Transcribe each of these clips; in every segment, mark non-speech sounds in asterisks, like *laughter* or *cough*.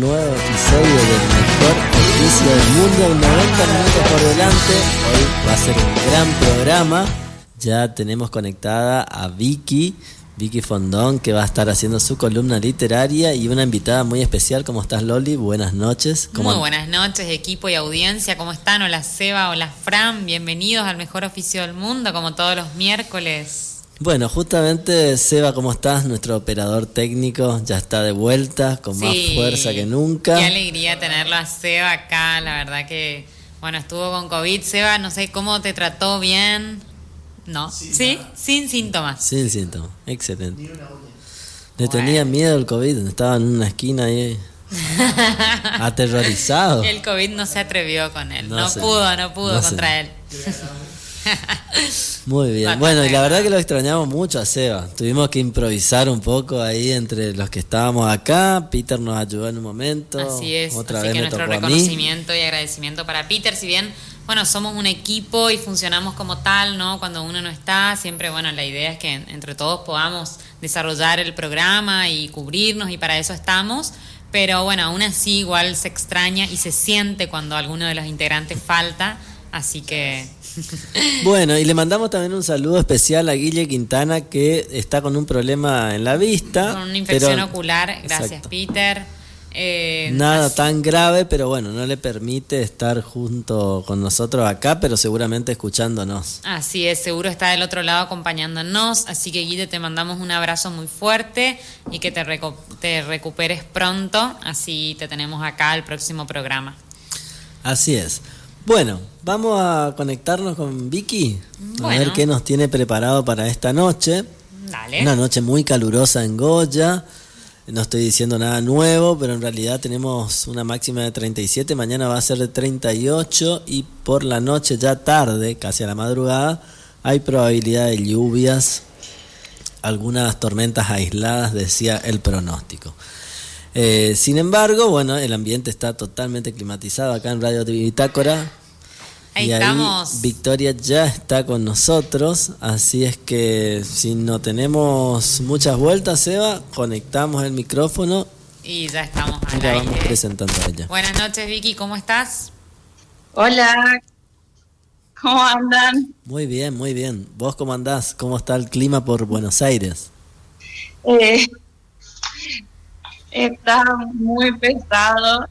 nuevo episodio del mejor servicio del mundo, 90 minutos por delante. Hoy va a ser un gran programa. Ya tenemos conectada a Vicky, Vicky Fondón, que va a estar haciendo su columna literaria y una invitada muy especial. ¿Cómo estás, Loli? Buenas noches. Muy buenas noches, equipo y audiencia. ¿Cómo están? Hola, Seba. Hola, Fran. Bienvenidos al mejor oficio del mundo, como todos los miércoles. Bueno, justamente Seba, ¿cómo estás? Nuestro operador técnico ya está de vuelta, con más fuerza que nunca. Qué alegría tenerlo a Seba acá, la verdad que, bueno, estuvo con COVID. Seba, no sé cómo te trató bien. No, ¿sí? Sin síntomas. Sin síntomas, excelente. Le tenía miedo el COVID, estaba en una esquina ahí. *laughs* aterrorizado. El COVID no se atrevió con él, no, pudo, no pudo contra él. Muy bien. Bueno, y la verdad que lo extrañamos mucho a Seba. Tuvimos que improvisar un poco ahí entre los que estábamos acá. Peter nos ayudó en un momento. Así es. Otra Así que nuestro reconocimiento y agradecimiento para Peter. Si bien, bueno, somos un equipo y funcionamos como tal, ¿no? Cuando uno no está, siempre, bueno, la idea es que entre todos podamos desarrollar el programa y cubrirnos y para eso estamos. Pero bueno, aún así igual se extraña y se siente cuando alguno de los integrantes falta. Así que Bueno, y le mandamos también un saludo especial a Guille Quintana que está con un problema en la vista. Con una infección ocular, gracias Peter. Eh, Nada tan grave, pero bueno, no le permite estar junto con nosotros acá, pero seguramente escuchándonos. Así es, seguro está del otro lado acompañándonos, así que Guille te mandamos un abrazo muy fuerte y que te, te recuperes pronto, así te tenemos acá el próximo programa. Así es. Bueno, vamos a conectarnos con Vicky, a ver qué nos tiene preparado para esta noche. Dale. Una noche muy calurosa en Goya. No estoy diciendo nada nuevo, pero en realidad tenemos una máxima de 37, mañana va a ser de 38 y por la noche ya tarde, casi a la madrugada, hay probabilidad de lluvias, algunas tormentas aisladas, decía el pronóstico. Eh, sin embargo, bueno, el ambiente está totalmente climatizado acá en Radio Bitácora. Ahí estamos. Victoria ya está con nosotros, así es que si no tenemos muchas vueltas, Eva, conectamos el micrófono. Y ya estamos al vamos presentando a ella. Buenas noches, Vicky, ¿cómo estás? Hola, ¿cómo andan? Muy bien, muy bien. ¿Vos cómo andás? ¿Cómo está el clima por Buenos Aires? Eh, Está muy pesado.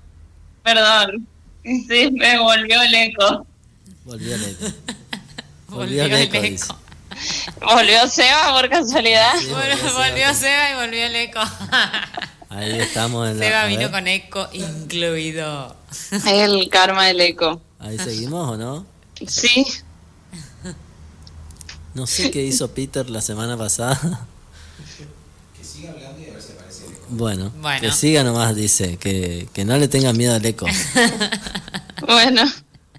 Perdón. Sí, me volvió el eco. Volvió el eco. *laughs* Volvió, el eco. ¿Volvió Seba por casualidad? volvió, Seba y volvió el eco. *laughs* Ahí estamos en Seba vino con eco incluido. El karma del eco. Ahí seguimos o no? Sí. No sé qué hizo Peter la semana pasada. Bueno, que siga nomás, dice, que, que no le tenga miedo al eco. *laughs* bueno,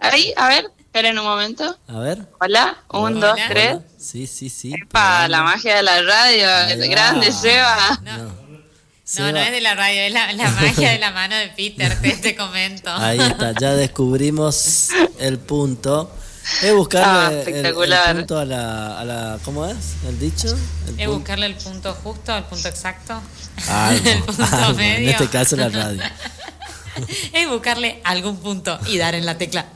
ahí, a ver, esperen un momento. A ver. Hola, un, dos, tres. Sí, sí, sí. Para la magia de la radio, es grande, Seba. No. No. no, es de la radio, es la, *laughs* magia de la mano de Peter, te, comento. Ahí está, ya descubrimos el punto. Es buscarle ah, el, punto a la, a la, ¿Cómo es? ¿El dicho? es buscarle el punto justo, el punto exacto. *laughs* el punto medio. En este caso la radio. *laughs* es buscarle algún punto y dar en la tecla.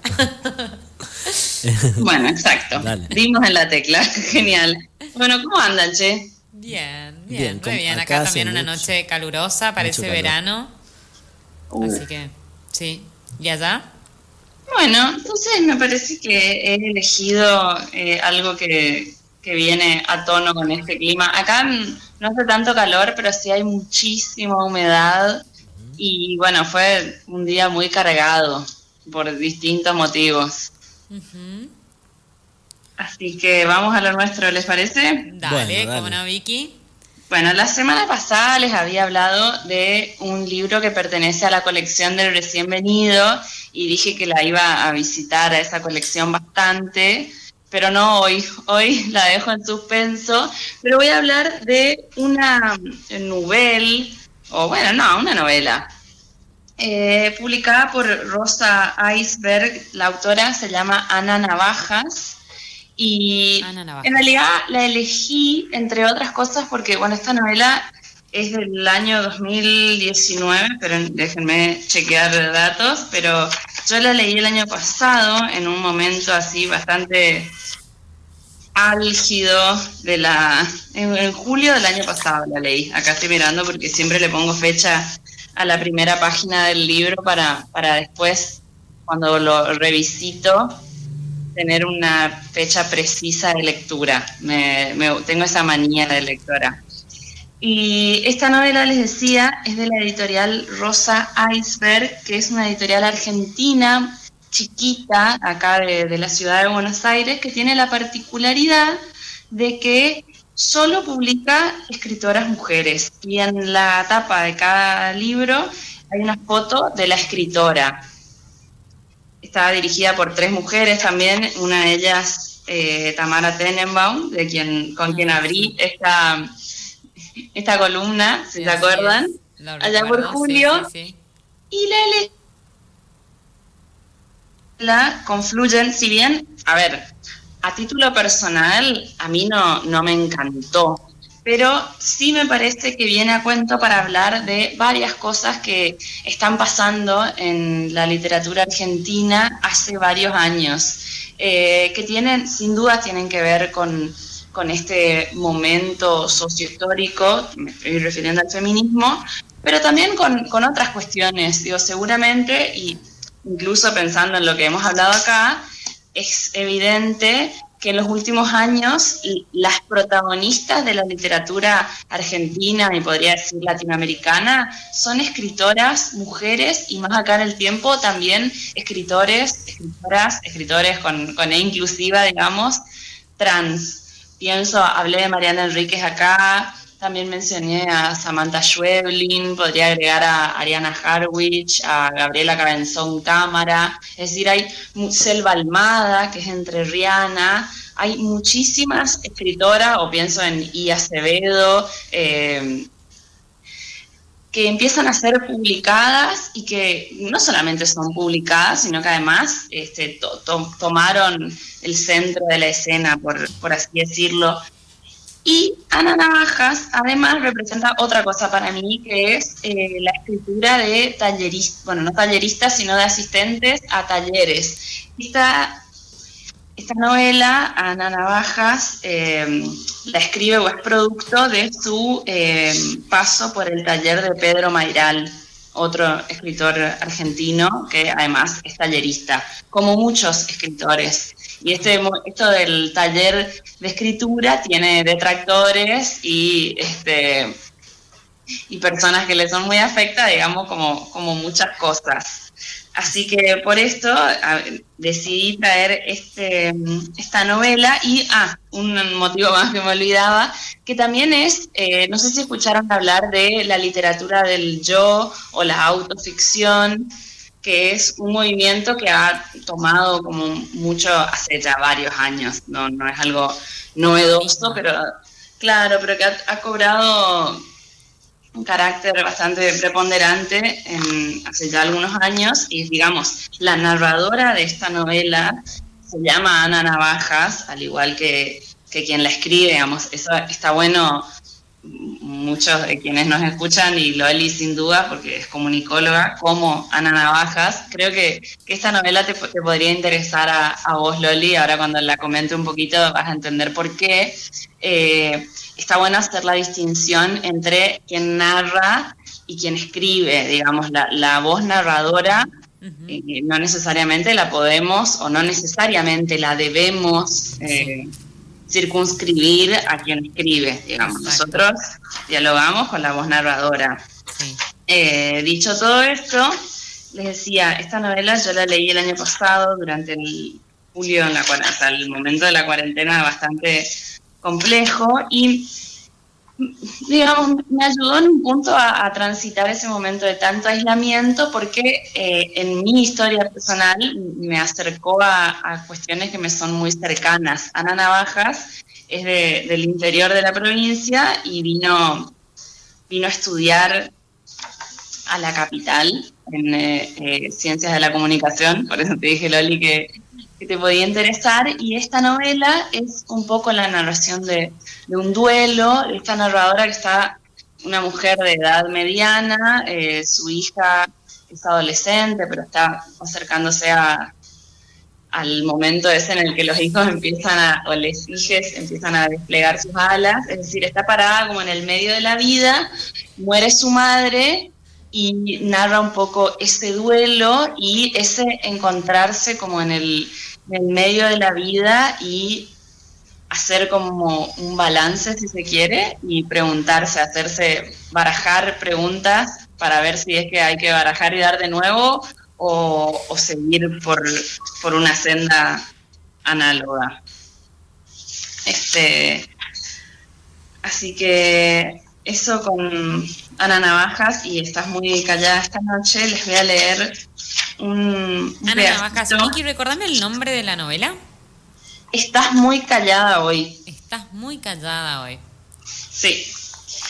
*laughs* bueno, exacto. Dimos en la tecla. *laughs* Genial. Bueno, ¿cómo andan, che? Bien, bien, muy bien. Acá, también una noche calurosa, parece verano. Uh. Así que, sí. ¿Y allá? Bueno, entonces me parece que he elegido eh, algo que, viene a tono con este clima. Acá no hace tanto calor, pero sí hay muchísima humedad y bueno, fue un día muy cargado por distintos motivos. Así que vamos a lo nuestro, ¿les parece? Dale, como no, Vicky. Bueno, la semana pasada les había hablado de un libro que pertenece a la colección del recién venido y dije que la iba a visitar a esa colección bastante, pero no hoy, hoy *laughs* la dejo en suspenso, pero voy a hablar de una novela, o bueno, no, una novela, eh, publicada por Rosa Iceberg, la autora se llama Ana Navajas, y en realidad la elegí, entre otras cosas, porque bueno, esta novela es del año 2019, pero déjenme chequear datos, pero yo la leí el año pasado en un momento así bastante álgido de la en, julio del año pasado la leí. Acá estoy mirando porque siempre le pongo fecha a la primera página del libro para, para después, cuando lo revisito, tener una fecha precisa de lectura. Me, tengo esa manía de lectora. Y esta novela, les decía, es de la editorial Rosa Iceberg, que es una editorial argentina chiquita, acá de, la ciudad de Buenos Aires, que tiene la particularidad de que solo publica escritoras mujeres. Y en la tapa de cada libro hay una foto de la escritora. Estaba dirigida por tres mujeres también, una de ellas eh, Tamara Tenenbaum, de quien, con quien abrí esta esta columna, si se acuerdan, allá por julio. y la la confluyen, si bien, a ver, a título personal, a mí no, no me encantó, pero sí me parece que viene a cuento para hablar de varias cosas que están pasando en la literatura argentina hace varios años, eh, que tienen, sin duda, tienen que ver con con este momento sociohistórico, me estoy refiriendo al feminismo, pero también con, otras cuestiones. Digo, seguramente, y incluso pensando en lo que hemos hablado acá, es evidente que en los últimos años las protagonistas de la literatura argentina y podría decir latinoamericana son escritoras, mujeres y más acá en el tiempo también escritores, escritoras, escritores con, con E inclusiva, digamos, trans. Pienso, hablé de Mariana Enríquez acá, también mencioné a Samantha Schweblin, podría agregar a Ariana Harwich, a Gabriela Cabenzón Cámara, es decir, hay Selva Almada, que es entre Rihanna, hay muchísimas escritoras, o pienso en I. Acevedo, eh, que empiezan a ser publicadas y que no solamente son publicadas, sino que además este, tomaron el centro de la escena, por, así decirlo. Y Ana Navajas además representa otra cosa para mí, que es eh, la escritura de talleristas, bueno, no talleristas, sino de asistentes a talleres. Esta esta novela, Ana Navajas, eh, la escribe o es producto de su eh, paso por el taller de Pedro Mairal, otro escritor argentino que además es tallerista, como muchos escritores. Y este, esto del taller de escritura tiene detractores y, este, y personas que le son muy afectas, digamos, como, como muchas cosas. Así que por esto decidí traer este, esta novela y, ah, un motivo más que me olvidaba, que también es, eh, no sé si escucharon hablar de la literatura del yo o la autoficción, que es un movimiento que ha tomado como mucho hace ya varios años, no, no es algo novedoso, pero claro, pero que ha cobrado un carácter bastante preponderante en, hace ya algunos años. Y digamos, la narradora de esta novela se llama Ana Navajas, al igual que, que quien la escribe, digamos, eso está bueno muchos de quienes nos escuchan y Loli sin duda, porque es comunicóloga, como Ana Navajas. Creo que, esta novela te, te podría interesar a, a, vos, Loli. Ahora cuando la comente un poquito vas a entender por qué. Eh, está bueno hacer la distinción entre quien narra y quien escribe, digamos, la, voz narradora. Eh, no necesariamente la podemos o no necesariamente la debemos eh, circunscribir a quien escribe, digamos. Nosotros dialogamos con la voz narradora. Eh, dicho todo esto, les decía, esta novela yo la leí el año pasado durante el julio, en la, hasta el momento de la cuarentena bastante complejo y digamos, me ayudó en un punto a, transitar ese momento de tanto aislamiento porque eh, en mi historia personal me acercó a, cuestiones que me son muy cercanas. Ana Navajas es del interior de la provincia y vino, vino a estudiar a la capital en eh, eh, Ciencias de la Comunicación, por eso te dije, Loli, que que te podía interesar y esta novela es un poco la narración de, un duelo, esta narradora que está una mujer de edad mediana, eh, su hija es adolescente, pero está acercándose a, al momento ese en el que los hijos empiezan a, o les hijes empiezan a desplegar sus alas, es decir, está parada como en el medio de la vida, muere su madre y narra un poco ese duelo y ese encontrarse como en el, en el medio de la vida y hacer como un balance, si se quiere, y preguntarse, hacerse, barajar preguntas para ver si es que hay que barajar y dar de nuevo o, seguir por, por, una senda análoga. Este, así que eso con Ana Navajas y estás muy callada esta noche, les voy a leer un... Ana Navajas, Miki, recordame el nombre de la novela. Estás muy callada hoy. Estás muy callada hoy. Sí.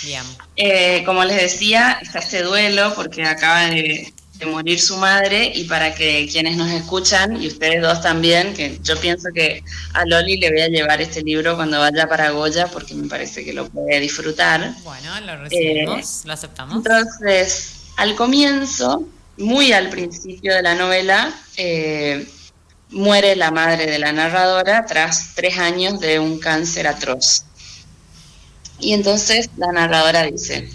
Bien. Eh, como les decía, está este duelo porque acaba de, morir su madre y para que quienes nos escuchan y ustedes dos también, que yo pienso que a Loli le voy a llevar este libro cuando vaya para Goya porque me parece que lo puede disfrutar. Bueno, lo recibimos, eh, lo aceptamos. Entonces, al comienzo, muy al principio de la novela, eh, muere la madre de la narradora tras tres años de un cáncer atroz. Y entonces la narradora dice,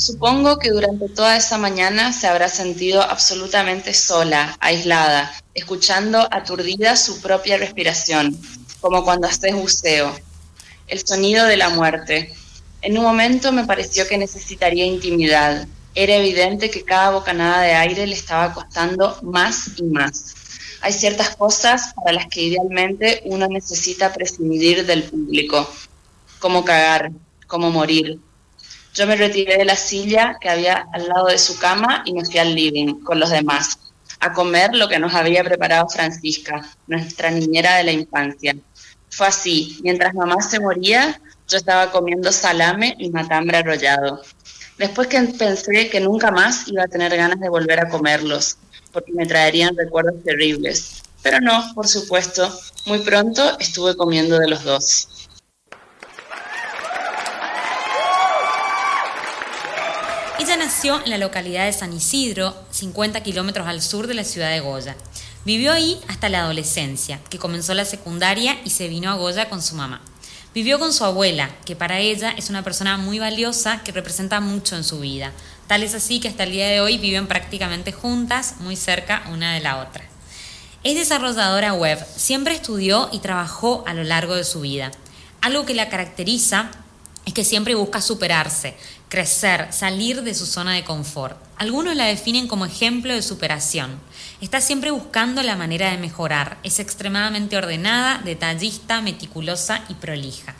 supongo que durante toda esa mañana se habrá sentido absolutamente sola, aislada, escuchando aturdida su propia respiración, como cuando haces buceo, el sonido de la muerte. En un momento me pareció que necesitaría intimidad. Era evidente que cada bocanada de aire le estaba costando más y más hay ciertas cosas para las que idealmente uno necesita prescindir del público, como cagar, como morir. Yo me retiré de la silla que había al lado de su cama y me fui al living con los demás, a comer lo que nos había preparado Francisca, nuestra niñera de la infancia. Fue así, mientras mamá se moría, yo estaba comiendo salame y matambre arrollado. Después que pensé que nunca más iba a tener ganas de volver a comerlos, porque me traerían recuerdos terribles. Pero no, por supuesto, muy pronto estuve comiendo de los dos. Ella nació en la localidad de San Isidro, 50 kilómetros al sur de la ciudad de Goya. Vivió ahí hasta la adolescencia, que comenzó la secundaria y se vino a Goya con su mamá. Vivió con su abuela, que para ella es una persona muy valiosa que representa mucho en su vida, Tal es así que hasta el día de hoy viven prácticamente juntas, muy cerca una de la otra. Es desarrolladora web, siempre estudió y trabajó a lo largo de su vida. Algo que la caracteriza es que siempre busca superarse, crecer, salir de su zona de confort. Algunos la definen como ejemplo de superación. Está siempre buscando la manera de mejorar. Es extremadamente ordenada, detallista, meticulosa y prolija.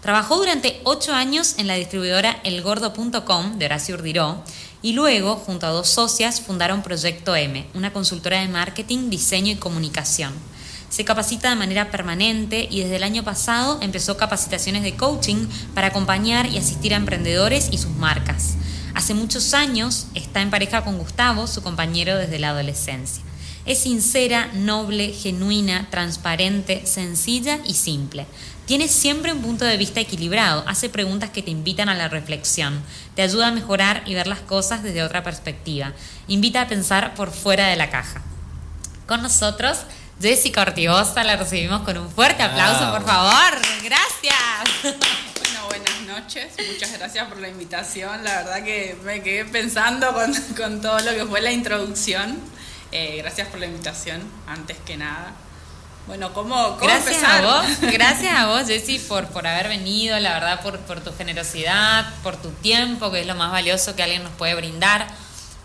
Trabajó durante ocho años en la distribuidora elgordo.com de Horacio Urdiró y luego, junto a dos socias, fundaron Proyecto M, una consultora de marketing, diseño y comunicación. Se capacita de manera permanente y desde el año pasado empezó capacitaciones de coaching para acompañar y asistir a emprendedores y sus marcas. Hace muchos años está en pareja con Gustavo, su compañero desde la adolescencia. Es sincera, noble, genuina, transparente, sencilla y simple. Tiene siempre un punto de vista equilibrado, hace preguntas que te invitan a la reflexión, te ayuda a mejorar y ver las cosas desde otra perspectiva, invita a pensar por fuera de la caja. Con nosotros, Jessica Ortigosa, la recibimos con un fuerte aplauso, por favor. Gracias. *laughs* Bueno, buenas noches, muchas gracias por la invitación. La verdad que me quedé pensando con, todo lo que fue la introducción. Eh, gracias por la invitación, antes que nada. Bueno, ¿cómo, gracias a vos, *laughs* gracias a vos, Jessy, por, por haber venido, la verdad, por, por tu generosidad, por tu tiempo, que es lo más valioso que alguien nos puede brindar.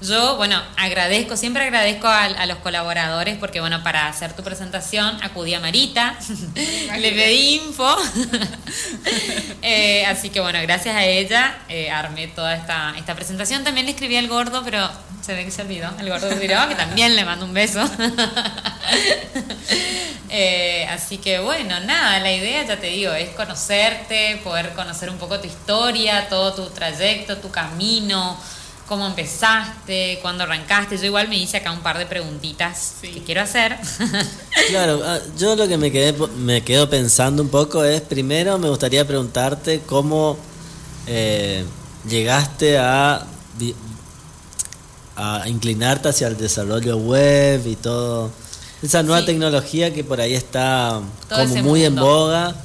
Yo, bueno, agradezco, siempre agradezco a, los colaboradores porque, bueno, para hacer tu presentación acudí a Marita, *laughs* le pedí info. *laughs* Eh, así que, bueno, gracias a ella eh, armé toda esta, esta presentación. También le escribí al gordo, pero se ve que se olvidó, el gordo olvidó, que también le mando un beso. *laughs* Eh, así que, bueno, nada, la idea, ya te digo, es conocerte, poder conocer un poco tu historia, todo tu trayecto, tu camino cómo empezaste, cuándo arrancaste. Yo igual me hice acá un par de preguntitas que quiero hacer. *laughs* claro, ah, yo lo que me quedé me quedo pensando un poco es primero me gustaría preguntarte cómo eh, llegaste a, a inclinarte hacia el desarrollo web y todo. Esa nueva tecnología que por ahí está como muy en boga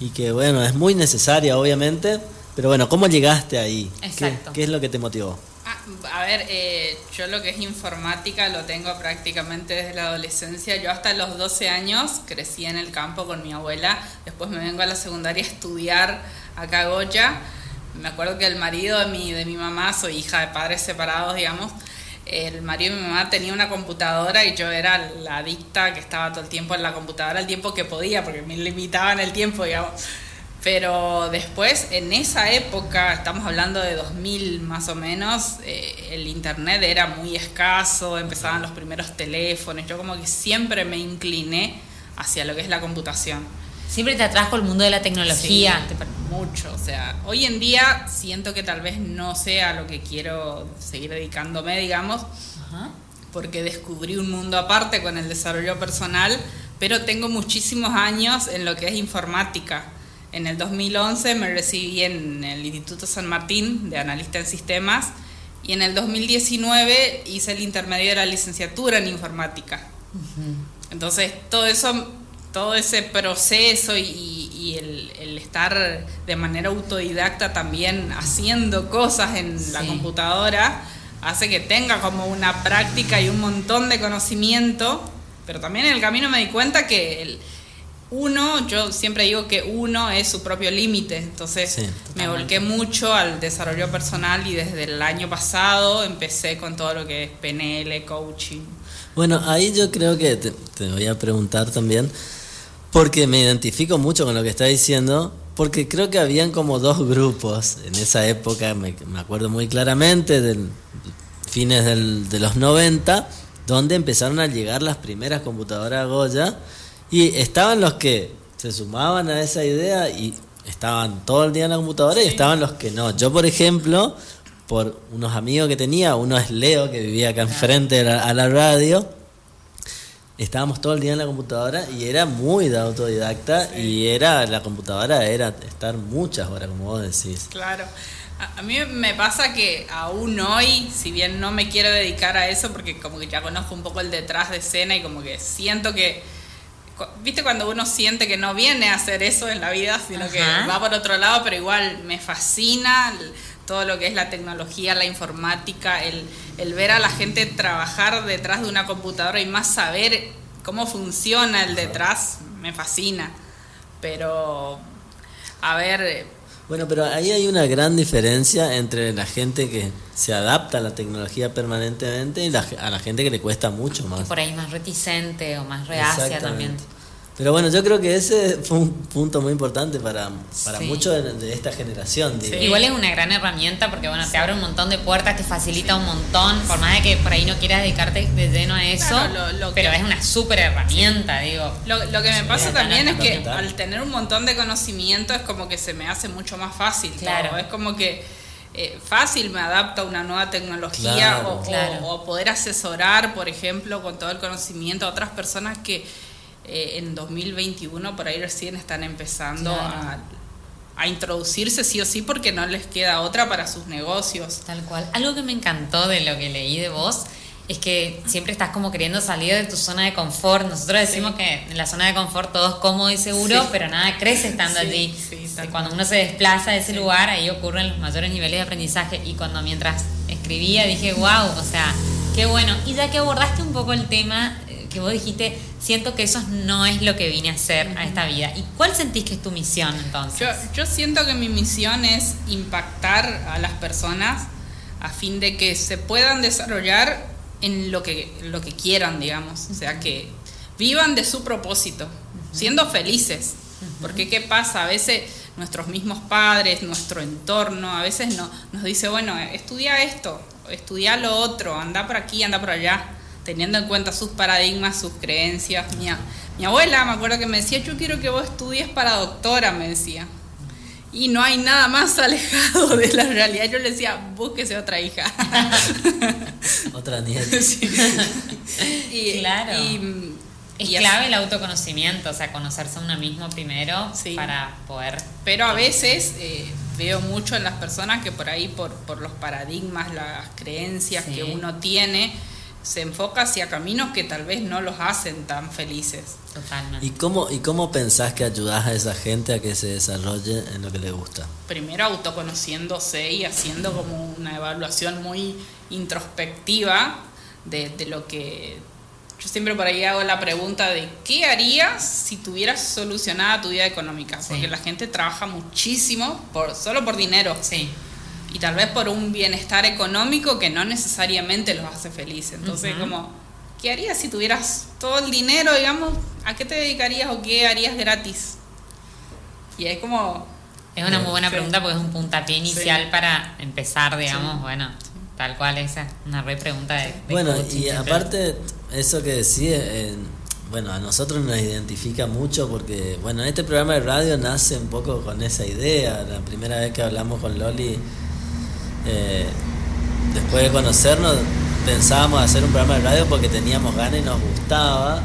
y que bueno, es muy necesaria obviamente, pero bueno, ¿cómo llegaste ahí? Exacto. ¿Qué, es lo que te motivó? A ver, eh, yo lo que es informática lo tengo prácticamente desde la adolescencia. Yo hasta los 12 años crecí en el campo con mi abuela. Después me vengo a la secundaria a estudiar acá a Goya. Me acuerdo que el marido de mi, de mi mamá, soy hija de padres separados, digamos, el marido de mi mamá tenía una computadora y yo era la adicta que estaba todo el tiempo en la computadora el tiempo que podía, porque me limitaban el tiempo, digamos. Pero después, en esa época, estamos hablando de 2000 más o menos, eh, el internet era muy escaso, empezaban los primeros teléfonos, yo como que siempre me incliné hacia lo que es la computación. Siempre te atrajo el mundo de la tecnología. mucho, o sea, hoy en día siento que tal vez no sea lo que quiero seguir dedicándome, digamos, porque descubrí un mundo aparte con el desarrollo personal, pero tengo muchísimos años en lo que es informática en el 2011 me recibí en el Instituto San Martín de analista en sistemas y en el 2019 hice el intermedio de la licenciatura en informática. Entonces, todo eso, todo ese proceso y, el, estar de manera autodidacta también haciendo cosas en la computadora hace que tenga como una práctica y un montón de conocimiento, pero también en el camino me di cuenta que el, uno, yo siempre digo que uno es su propio límite, entonces me volqué mucho al desarrollo personal y desde el año pasado empecé con todo lo que es PNL, coaching. Bueno, ahí yo creo que te, voy a preguntar también, porque me identifico mucho con lo que estás diciendo, porque creo que habían como dos grupos en esa época, me, acuerdo muy claramente, del fines de los 90, donde empezaron a llegar las primeras computadoras Goya y estaban los que se sumaban a esa idea y estaban todo el día en la computadora y estaban los que no. Yo, por ejemplo, por unos amigos que tenía, uno es Leo, que vivía acá enfrente a la, radio, estábamos todo el día en la computadora y era muy de autodidacta y era la computadora era estar muchas horas, como vos decís. Claro. A, mí me pasa que aún hoy, si bien no me quiero dedicar a eso, porque como que ya conozco un poco el detrás de escena y como que siento que viste cuando uno siente que no viene a hacer eso en la vida, sino que va por otro lado, pero igual me fascina todo lo que es la tecnología, la informática, el, el ver a la gente trabajar detrás de una computadora y más saber cómo funciona el detrás, me fascina. Pero, a ver... Bueno, pero ahí hay una gran diferencia entre la gente que se adapta a la tecnología permanentemente y a la gente que le cuesta mucho más. por ahí más reticente o más reacia también. Pero bueno, yo creo que ese *laughs* fue un punto muy importante para, para muchos de, esta generación. Igual es una gran herramienta porque bueno, te abre un montón de puertas, te facilita un montón, por más de que por ahí no quieras dedicarte de lleno a eso, pero es una súper herramienta, digo. Lo, que me pasa también es que al tener un montón de conocimiento es como que se me hace mucho más fácil. Claro. Es como que eh, fácil me adapto a una nueva tecnología o, o poder asesorar, por ejemplo, con todo el conocimiento a otras personas que eh, en 2021 por ahí recién están empezando a, a, introducirse sí o sí porque no les queda otra para sus negocios. Tal cual. Algo que me encantó de lo que leí de vos es que siempre estás como queriendo salir de tu zona de confort. Nosotros decimos que en la zona de confort todo es cómodo y seguro, pero nada crece estando allí. Cuando uno se desplaza de ese lugar, ahí ocurren los mayores niveles de aprendizaje. Y cuando mientras escribía dije, wow, o sea, qué bueno. Y ya que abordaste un poco el tema que vos dijiste, siento que eso no es lo que vine a hacer a esta vida. ¿Y cuál sentís que es tu misión entonces? Yo, siento que mi misión es impactar a las personas a fin de que se puedan desarrollar en lo que, lo que quieran, digamos. O sea, que vivan de su propósito, siendo felices. Porque ¿qué pasa? A veces nuestros mismos padres, nuestro entorno, a veces no, nos dice, bueno, estudia esto, estudia lo otro, anda por aquí, anda por allá teniendo en cuenta sus paradigmas, sus creencias. Mi, mi abuela me acuerdo que me decía, yo quiero que vos estudies para doctora, me decía. Y no hay nada más *laughs* alejado de la realidad. Yo le decía, búsquese otra hija. *laughs* otra nieta. *laughs* Y, claro. es clave el autoconocimiento, o sea, conocerse a uno mismo primero para poder... Pero a veces... Eh, veo mucho en las personas que por ahí, por, por los paradigmas, las creencias que uno tiene, se enfoca hacia caminos que tal vez no los hacen tan felices. Totalmente. ¿Y cómo, ¿Y cómo pensás que ayudás a esa gente a que se desarrolle en lo que le gusta? Primero autoconociéndose y haciendo como una evaluación muy introspectiva de, de lo que yo siempre por ahí hago la pregunta de ¿qué harías si tuvieras solucionada tu vida económica? Porque la gente trabaja muchísimo por, solo por dinero. Sí. Y tal vez por un bienestar económico que no necesariamente los hace felices. Entonces, como, ¿qué harías si tuvieras todo el dinero, digamos? ¿A qué te dedicarías o qué harías gratis? Y es como... Es una muy buena pregunta porque es un puntapié inicial para empezar, digamos, bueno, tal cual esa, una re pregunta de... bueno, y aparte eso que decía, bueno, a nosotros nos identifica mucho porque, bueno, este programa de radio nace un poco con esa idea. La primera vez que hablamos con Loli, eh, después de conocernos, pensábamos hacer un programa de radio porque teníamos ganas y nos gustaba.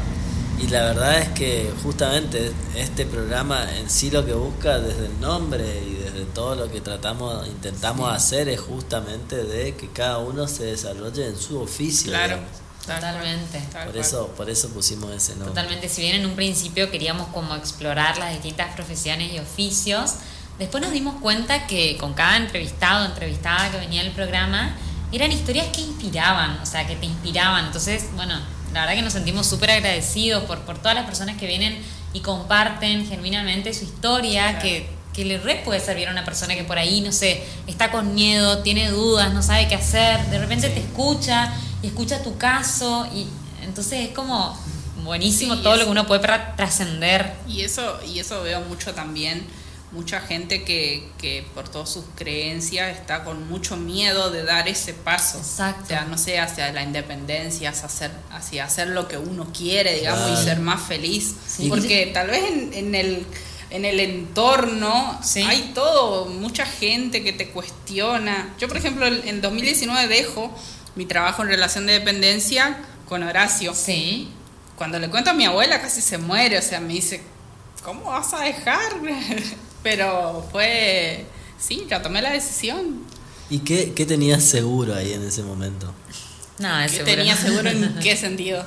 Y la verdad es que justamente este programa en sí lo que busca desde el nombre y desde todo lo que tratamos, intentamos hacer es justamente de que cada uno se desarrolle en su oficio. Claro. Totalmente. Por eso, por eso pusimos ese nombre. Totalmente. Si bien en un principio queríamos como explorar las distintas profesiones y oficios, después nos dimos cuenta que con cada entrevistado, entrevistada que venía al programa, eran historias que inspiraban, o sea, que te inspiraban. Entonces, bueno, la verdad que nos sentimos súper agradecidos por, por todas las personas que vienen y comparten genuinamente su historia, que, que le re puede servir a una persona que por ahí, no sé, está con miedo, tiene dudas, no sabe qué hacer, de repente te escucha y escucha tu caso y entonces es como buenísimo todo lo que uno puede trascender. Y eso, y eso veo mucho también, mucha gente que, que por todas sus creencias está con mucho miedo de dar ese paso. Exacto. O sea, no sé, hacia la independencia, hacia hacer, hacia hacer lo que uno quiere, digamos, y ser más feliz. Porque tal vez en, en el en el entorno hay todo, mucha gente que te cuestiona. Yo, por ejemplo, en 2019 dejo mi trabajo en relación de dependencia con Horacio. Sí. Cuando le cuento a mi abuela casi se muere, o sea, me dice, ¿cómo vas a dejar? *laughs* Pero fue, sí, ya tomé la decisión. ¿Y qué, qué tenías seguro ahí en ese momento? Nada, ¿Qué tenía seguro en *laughs* qué sentido?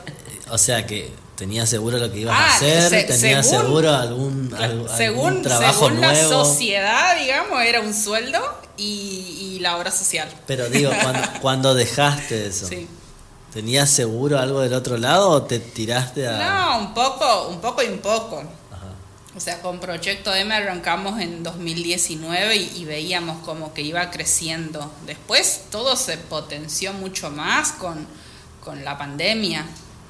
O sea, que tenías seguro lo que ibas a ah, hacer, tenías seguro algún, según, trabajo según la sociedad, digamos, era un sueldo y, la obra social. Pero digo, *laughs* cuando, dejaste eso, ¿tenías seguro algo del otro lado o te tiraste a...? No, un poco, un poco y un poco. O sea, con Proyecto M arrancamos en 2019 y, veíamos como que iba creciendo. Después todo se potenció mucho más con, con la pandemia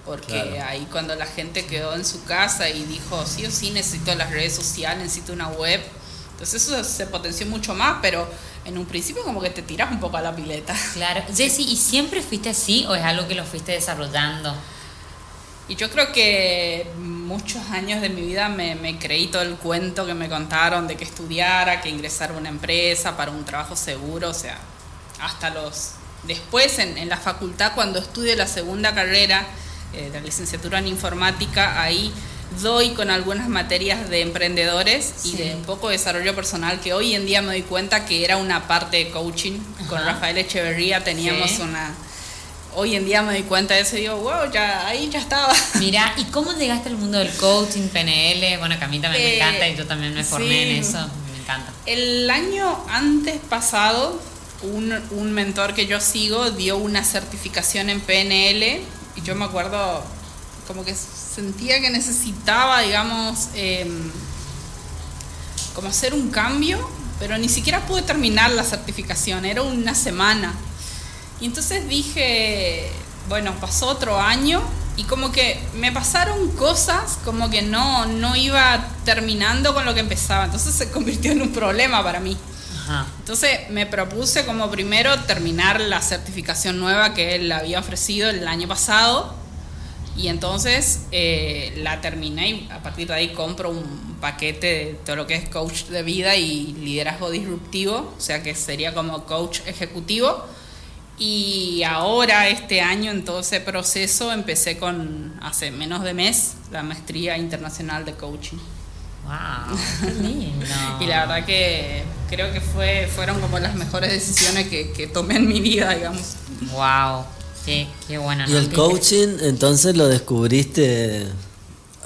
porque ahí cuando la gente quedó en su casa y dijo, sí o sí necesito las redes sociales, necesito una web, entonces eso se potenció mucho más, pero en un principio como que te tiras un poco a la pileta. Claro, Jessy, ¿y siempre fuiste así o es algo que lo fuiste desarrollando? Y yo creo que muchos años de mi vida me, me, creí todo el cuento que me contaron de que estudiara, que ingresara a una empresa para un trabajo seguro, o sea, hasta los... Después en, en la facultad cuando estudié la segunda carrera, eh, la licenciatura en informática, ahí doy con algunas materias de emprendedores y de un poco desarrollo personal que hoy en día me doy cuenta que era una parte de coaching. Con Rafael Echeverría teníamos una... Hoy en día me doy cuenta de eso y digo, wow, ya ahí ya estaba. *laughs* Mira, ¿y cómo llegaste al mundo del coaching, PNL? Bueno, que a mí también me eh, encanta y yo también me formé en eso, me encanta. El año antes pasado, un, un mentor que yo sigo dio una certificación en PNL y yo me acuerdo como que sentía que necesitaba, digamos, em, como hacer un cambio, pero ni siquiera pude terminar la certificación, era una semana. Y entonces dije, bueno, pasó otro año y como que me pasaron cosas como que no, no iba terminando con lo que empezaba, entonces se convirtió en un problema para mí. Entonces me propuse como primero terminar la certificación nueva que él había ofrecido el año pasado y entonces eh, la terminé y a partir de ahí compro un paquete de todo lo que es coach de vida y liderazgo disruptivo, o sea que sería como coach ejecutivo. Y ahora, este año, en todo ese proceso, empecé con, hace menos de mes, la maestría internacional de coaching. ¡Wow! *laughs* ¡Qué lindo! y la verdad que creo que fue fueron como las mejores decisiones que, que tomé en mi vida, digamos. ¡Wow! Qué, qué bueno. ¿Y el coaching entonces lo descubriste?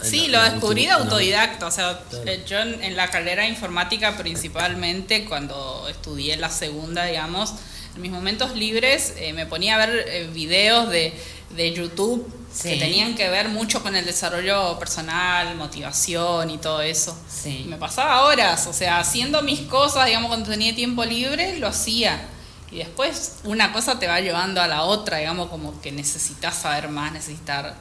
Sí, lo descubrí de autodidacta. O sea, eh, yo en, la carrera de informática principalmente, cuando estudié la segunda, digamos, en mis momentos libres eh, me ponía a ver eh, videos de, de YouTube que tenían que ver mucho con el desarrollo personal, motivación y todo eso. Sí. me pasaba horas, o sea, haciendo mis cosas, digamos, cuando tenía tiempo libre, lo hacía. Y después una cosa te va llevando a la otra, digamos, como que necesitas saber más, necesitar...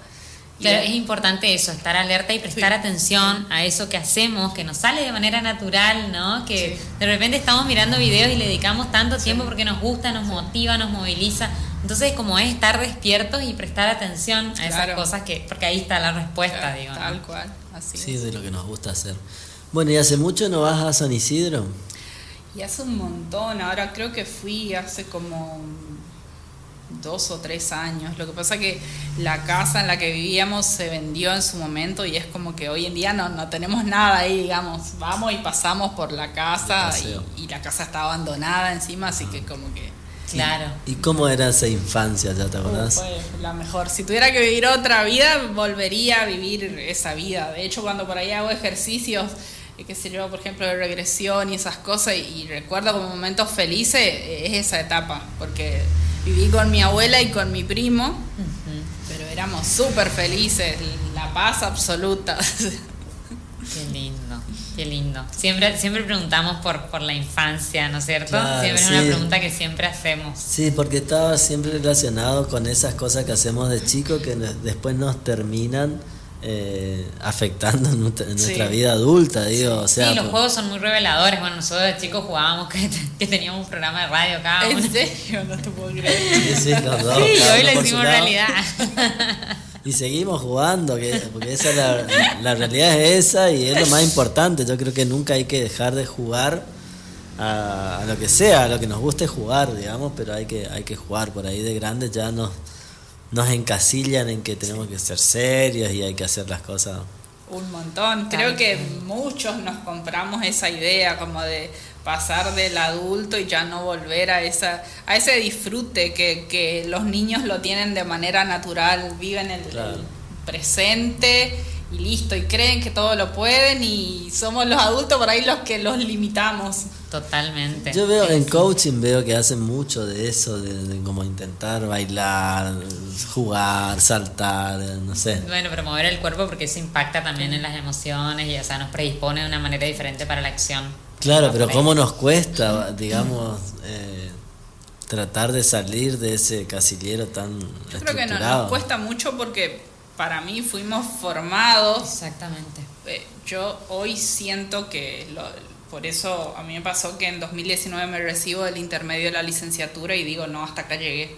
Pero es importante eso, estar alerta y prestar atención a eso que hacemos, que nos sale de manera natural, ¿no? Que de repente estamos mirando videos y le dedicamos tanto tiempo porque nos gusta, nos motiva, nos moviliza. Entonces, como es estar despiertos y prestar atención a esas cosas que, porque ahí está la respuesta, digo. Tal cual, así Sí, de lo que nos gusta hacer. Bueno, ¿y hace mucho no vas a San Isidro? Y hace un montón, ahora creo que fui hace como dos o tres años. Lo que pasa que la casa en la que vivíamos se vendió en su momento y es como que hoy en día no, no tenemos nada ahí, digamos. Vamos y pasamos por la casa y, la casa está abandonada encima, así que como que... Claro. ¿Y cómo era esa infancia, ya te acordás? fue la mejor. Si tuviera que vivir otra vida, volvería a vivir esa vida. De hecho, cuando por ahí hago ejercicios eh, qué sé yo, por ejemplo, de regresión y esas cosas, y, recuerdo como momentos felices, eh, es esa etapa, porque viví con mi abuela y con mi primo, pero éramos súper felices, la paz absoluta. Qué lindo, qué lindo. Siempre, siempre preguntamos por, por la infancia, ¿no es cierto? siempre es una pregunta que siempre hacemos. Sí, porque estaba siempre relacionado con esas cosas que hacemos de chico que después nos terminan eh, afectando *laughs* nuestra, vida adulta, digo, o sea... Sí, los juegos son muy reveladores, bueno, nosotros de chicos jugábamos que, teníamos un programa de radio uno. ¿En serio? *laughs* No te puedo creer. Sí, sí, hoy lo hicimos realidad. *laughs* Y seguimos jugando, porque esa la, la realidad es esa y es lo más importante, yo creo que nunca hay que dejar de jugar a, a, lo que sea, a lo que nos guste jugar, digamos, pero hay que, hay que jugar, por ahí de grandes ya nos nos encasillan en que tenemos que ser serios y hay que hacer las cosas. Un montón. Creo que muchos nos compramos esa idea como de pasar del adulto y ya no volver a esa a ese disfrute que, que los niños lo tienen de manera natural, viven el, el presente y listo, y creen que todo lo pueden y somos los adultos por ahí los que los limitamos. Totalmente. Yo veo en coaching, veo que hacen mucho de eso, de, como intentar bailar, jugar, saltar, no sé. Bueno, pero mover el cuerpo porque eso impacta también en las emociones y o sea, nos predispone de una manera diferente para la acción. Claro, pero ¿cómo nos cuesta, digamos, eh, tratar de salir de ese casillero tan... Yo creo que no, nos cuesta mucho porque para mí fuimos formados. Exactamente. Eh, yo hoy siento que lo, por eso a mí me pasó que en 2019 me recibo del intermedio de la licenciatura y digo, no, hasta acá llegué.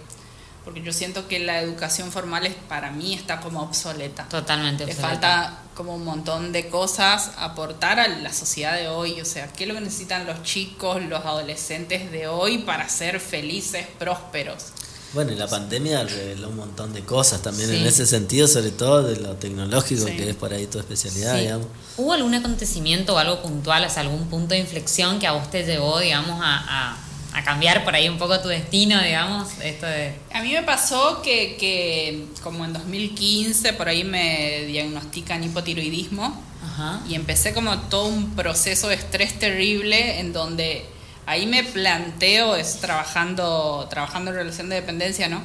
Porque yo siento que la educación formal es, para mí está como obsoleta. Totalmente obsoleta. Le falta como un montón de cosas aportar a la sociedad de hoy. O sea, ¿qué es lo que necesitan los chicos, los adolescentes de hoy para ser felices, prósperos? Bueno, y la pandemia reveló un montón de cosas también en ese sentido, sobre todo de lo tecnológico, que es por ahí tu especialidad, digamos. ¿Hubo algún acontecimiento o algo puntual, o algún punto de inflexión que a vos te llevó, digamos, a, a, cambiar por ahí un poco tu destino, digamos? Esto de... A mí me pasó que, que como en 2015, por ahí me diagnostican hipotiroidismo y empecé como todo un proceso de estrés terrible en donde ahí me planteo, es trabajando, trabajando en relación de dependencia, ¿no?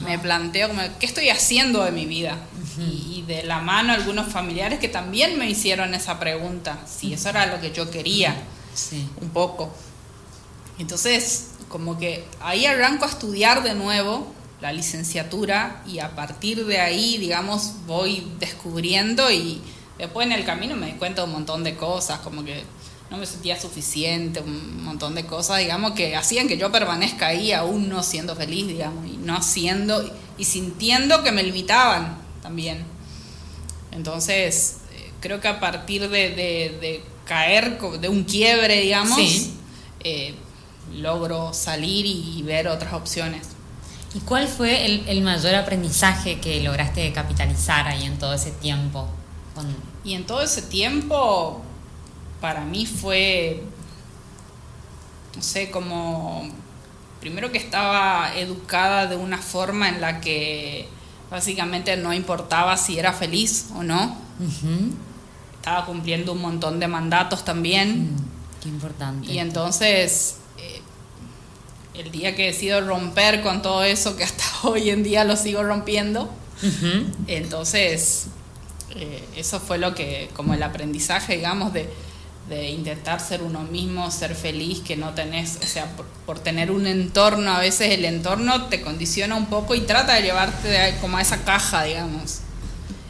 Me planteo como, ¿qué estoy haciendo de mi vida? y, de la mano algunos familiares que también me hicieron esa pregunta, si eso era lo que yo quería, un poco. Entonces, como que ahí arranco a estudiar de nuevo la licenciatura y a partir de ahí, digamos, voy descubriendo y después en el camino me di cuenta de un montón de cosas, como que no me sentía suficiente, un montón de cosas, digamos, que hacían que yo permanezca ahí aún no siendo feliz, digamos, y no haciendo y sintiendo que me limitaban también. Entonces, eh, creo que a partir de, caer, de un quiebre, digamos, eh, logro salir y ver otras opciones. ¿Y cuál fue el, mayor aprendizaje que lograste capitalizar ahí en todo ese tiempo? Y en todo ese tiempo para mí fue, no sé, como, primero que estaba educada de una forma en la que básicamente no importaba si era feliz o no. Estaba cumpliendo un montón de mandatos también. Mm, qué importante. Y entonces, eh, el día que decido romper con todo eso, que hasta *laughs* hoy en día lo sigo rompiendo, entonces, eh, eso fue lo que, como el aprendizaje, digamos, de, de intentar ser uno mismo, ser feliz, que no tenés, o sea, por, tener un entorno, a veces el entorno te condiciona un poco y trata de llevarte como a esa caja, digamos.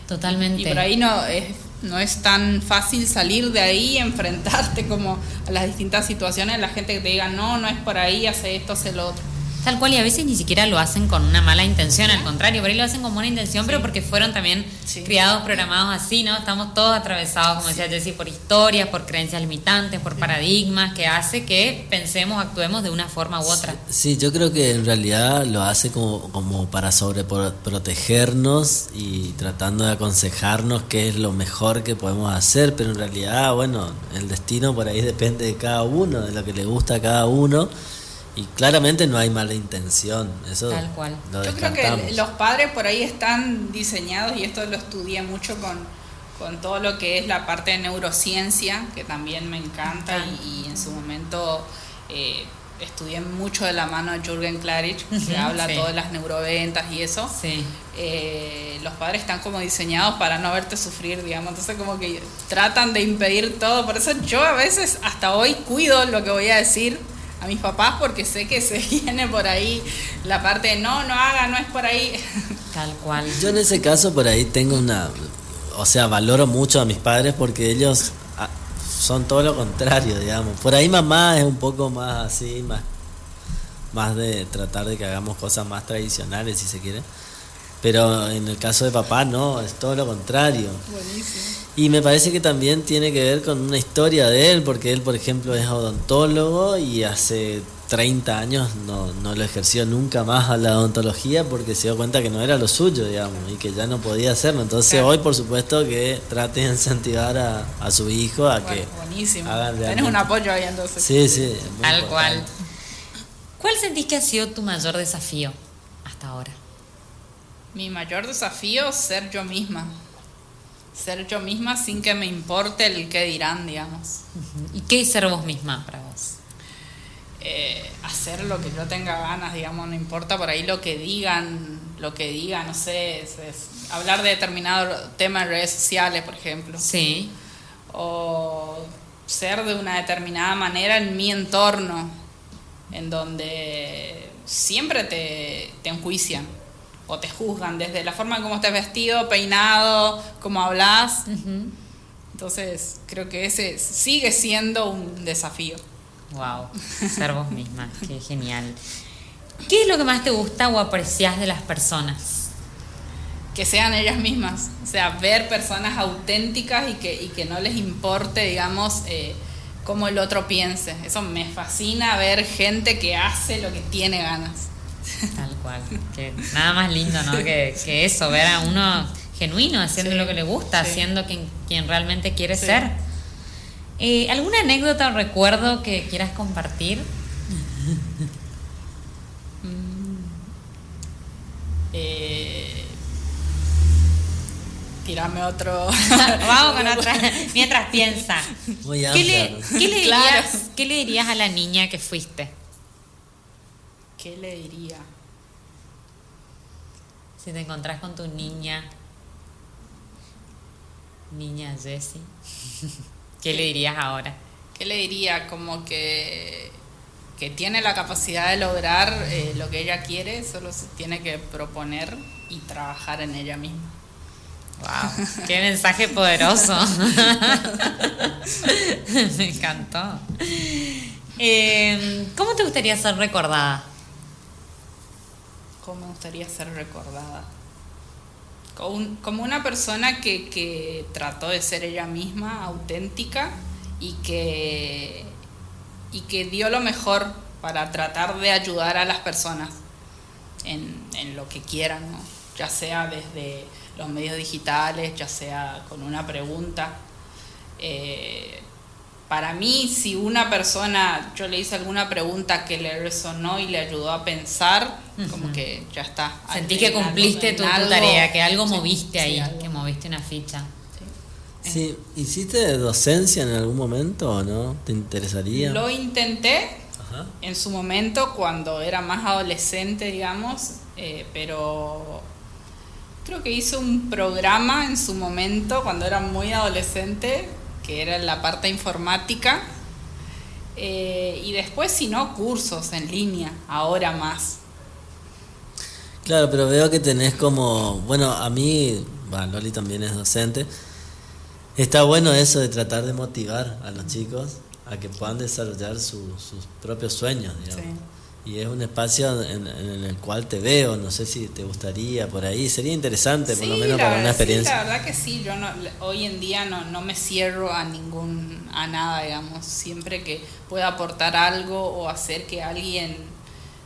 Totalmente. Y, por ahí no es, no es tan fácil salir de ahí *laughs* enfrentarte como a las distintas situaciones, la gente que te diga, no, no es por ahí, hace esto, hace lo otro. Tal cual, y a veces ni siquiera lo hacen con una mala intención, al contrario, por ahí lo hacen con buena intención, pero porque fueron también criados, programados así, ¿no? Estamos todos atravesados, como decía Jessy, por historias, por creencias limitantes, por paradigmas, que hace que pensemos, actuemos de una forma u otra. Sí, yo creo que en realidad lo hace como, como para sobreprotegernos y tratando de aconsejarnos qué es lo mejor que podemos hacer, pero en realidad, bueno, el destino por ahí depende de cada uno, de lo que le gusta a cada uno y claramente no hay mala intención, eso Tal cual. Yo creo que los padres por ahí están diseñados, y esto lo estudié mucho con, con todo lo que es la parte de neurociencia, que también me encanta, y, en su momento eh, estudié mucho de la mano de Jürgen Klarich, que habla todo de las neuroventas y eso. Sí. Eh, los padres están como diseñados para no verte sufrir, digamos, entonces como que tratan de impedir todo, por eso yo a veces hasta hoy cuido lo que voy a decir a mis papás porque sé que se *laughs* viene por ahí la parte de no, no haga, no es por ahí. *laughs* Tal cual. Yo en ese caso por ahí tengo una, o sea, valoro mucho a mis padres porque ellos ah, son todo lo contrario, digamos. Por ahí mamá es un poco más así, más, más de tratar de que hagamos cosas más tradicionales, si se quiere. Pero en el caso de papá no, es todo lo contrario. Buenísimo. Y me parece que también tiene que ver con una historia de él, porque él, por ejemplo, es odontólogo y hace 30 años no, no lo ejerció nunca más a la odontología porque se dio cuenta que no era lo suyo, digamos, y que ya no podía hacerlo. Entonces hoy, por supuesto, que trate de incentivar a, a su hijo a que buenísimo. Tienes un apoyo ahí entonces. Sí, sí. Tal cual. ¿Cuál sentís que ha sido tu mayor desafío hasta ahora? Mi mayor desafío, ser yo misma ser yo misma sin que me importe el qué dirán, digamos. ¿Y qué es ser vos misma para vos? Eh, hacer lo que yo tenga ganas, digamos, no importa por ahí lo que digan, lo que digan, no sé, es, hablar de determinado tema en redes sociales, por ejemplo. Sí. O ser de una determinada manera en mi entorno, en donde siempre te, te enjuician o te juzgan desde la forma en cómo estés vestido, peinado, cómo hablas. Entonces, creo que ese sigue siendo un desafío. Wow, ser vos misma, qué genial. ¿Qué es lo que más te gusta o aprecias de las personas? Que sean ellas mismas, o sea, ver personas auténticas y que, y que no les importe, digamos, eh, cómo el otro piense. Eso me fascina ver gente que hace lo que tiene ganas. *laughs* Tal cual. Que nada más lindo, ¿no? Que, eso, ver a uno genuino, haciendo lo que le gusta, haciendo quien, quien realmente quiere ser. Eh, ¿Alguna anécdota o recuerdo que quieras compartir? Mm. Eh, tirame otro. *laughs* Vamos con *laughs* otra. Mientras piensa. ¿Qué, le, ¿qué, le dirías, ¿Qué le dirías a la niña que fuiste? ¿Qué le diría? Si te encontrás con tu niña, niña Jessie, *laughs* ¿qué, le dirías ahora? ¿Qué le diría? Como que, que tiene la capacidad de lograr eh, lo que ella quiere, solo se tiene que proponer y trabajar en ella misma. ¡Wow! ¡Qué mensaje poderoso! *laughs* Me encantó. Eh, ¿Cómo te gustaría ser recordada? Me gustaría ser recordada. Como, una persona que, trató de ser ella misma, auténtica, y que, y que dio lo mejor para tratar de ayudar a las personas en, lo que quieran, ya sea desde los medios digitales, ya sea con una pregunta. Eh, para mí, si una persona, yo le hice alguna pregunta que le resonó y le ayudó a pensar, como que ya está. Sentí que cumpliste tu, tarea, que algo moviste ahí, que moviste una ficha. Sí. ¿hiciste docencia en algún momento o no? ¿Te interesaría? Lo intenté en su momento cuando era más adolescente, digamos, eh, pero creo que hice un programa en su momento cuando era muy adolescente que era la parte informática. Eh, y después, si no, cursos en línea, ahora más. Claro, pero veo que tenés como, bueno, a mí, bueno, Loli también es docente, está bueno eso de tratar de motivar a los chicos a que puedan desarrollar sus propios sueños, digamos y es un espacio en, el cual te veo, no sé si te gustaría por ahí, sería interesante por lo menos para una experiencia. Sí, la verdad que sí, yo no, hoy en día no, no me cierro a ningún, a nada, digamos, siempre que pueda aportar algo o hacer que alguien,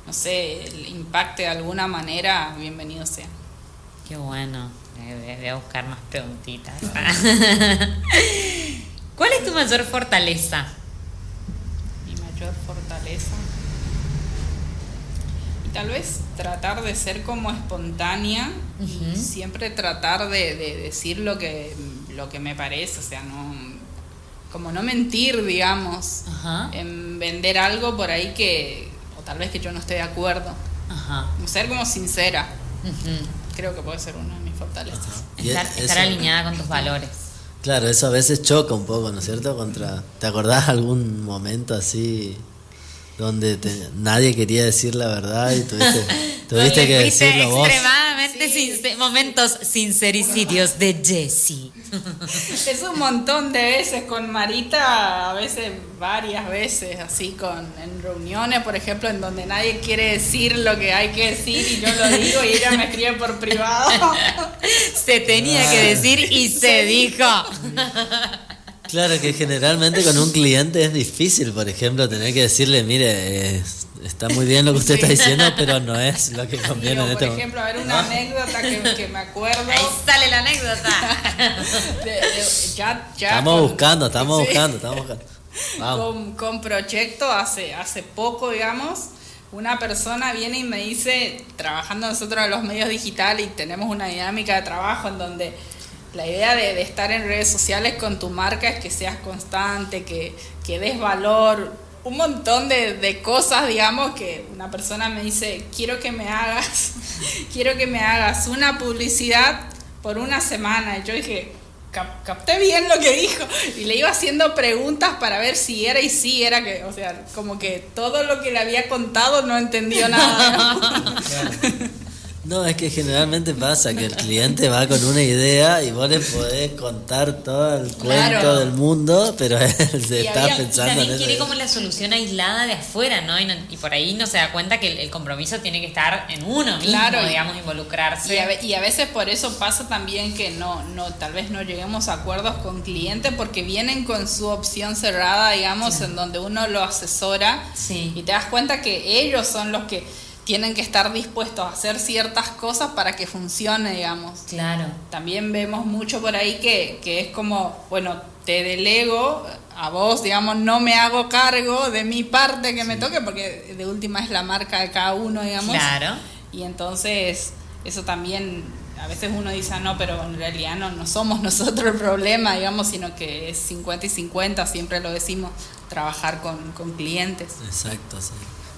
no sé, impacte de alguna manera, bienvenido sea. Qué bueno, voy a buscar más preguntitas. *laughs* ¿Cuál es tu mayor fortaleza? Mi mayor fortaleza tal vez tratar de ser como espontánea y siempre tratar de, decir lo que, lo que me parece, o sea, no como no mentir, digamos, en vender algo por ahí que, o tal vez que yo no esté de acuerdo. Ser como sincera, creo que puede ser una de mis fortalezas. Estar, alineada con tus valores. Claro, eso a veces choca un poco, ¿no es cierto? Contra, ¿Te acordás algún momento así donde nadie quería decir la verdad y tuviste, *laughs* tuviste que decirlo vos. Extremadamente momentos sincericidios de Jesse. *laughs* Es un montón de veces con Marita, a veces varias veces, así con en reuniones, por ejemplo, en donde nadie quiere decir lo que hay que decir y yo lo *laughs* digo y ella me escribe por privado. Se tenía que decir y se dijo. Claro que generalmente con un cliente es difícil, por ejemplo, tener que decirle, mire, está muy bien lo que usted está diciendo, pero no es lo que conviene en este Por ejemplo, a ver una anécdota que, me acuerdo. Ahí sale la anécdota. *laughs* ya, ya estamos buscando, estamos buscando, estamos buscando. Con, con Proyecto hace, hace poco, digamos, una persona viene y me dice, trabajando nosotros en los medios digitales y tenemos una dinámica de trabajo en donde la idea de, estar en redes sociales con tu marca es que seas constante, que, que des valor, un montón de, cosas, digamos, que una persona me dice, quiero que me hagas, *laughs* quiero que me hagas una publicidad por una semana. Y yo dije, capté bien lo que dijo. Y le iba haciendo preguntas para ver si era y si era que, o sea, como que todo lo que le había contado no entendió nada. *laughs* es que generalmente pasa que el cliente va con una idea y vos le podés contar todo el cuento del mundo, pero él se está pensando en eso. quiere como la solución aislada de afuera, ¿no? Y, por ahí no se da cuenta que el, compromiso tiene que estar en uno mismo, claro, digamos, involucrarse. Y a, veces por eso pasa también que no, no, tal vez no lleguemos a acuerdos con clientes porque vienen con su opción cerrada, digamos, en donde uno lo asesora y te das cuenta que ellos son los que tienen que estar dispuestos a hacer ciertas cosas para que funcione, digamos. Claro. También vemos mucho por ahí que, que es como, bueno, te delego a vos, digamos, no me hago cargo de mi parte que me toque, porque de última es la marca de cada uno, digamos. Claro. Y entonces, eso también, a veces uno dice, ah, no, pero en realidad no, no somos nosotros el problema, digamos, sino que es 50 y 50, siempre lo decimos, trabajar con, con clientes. Exacto, sí.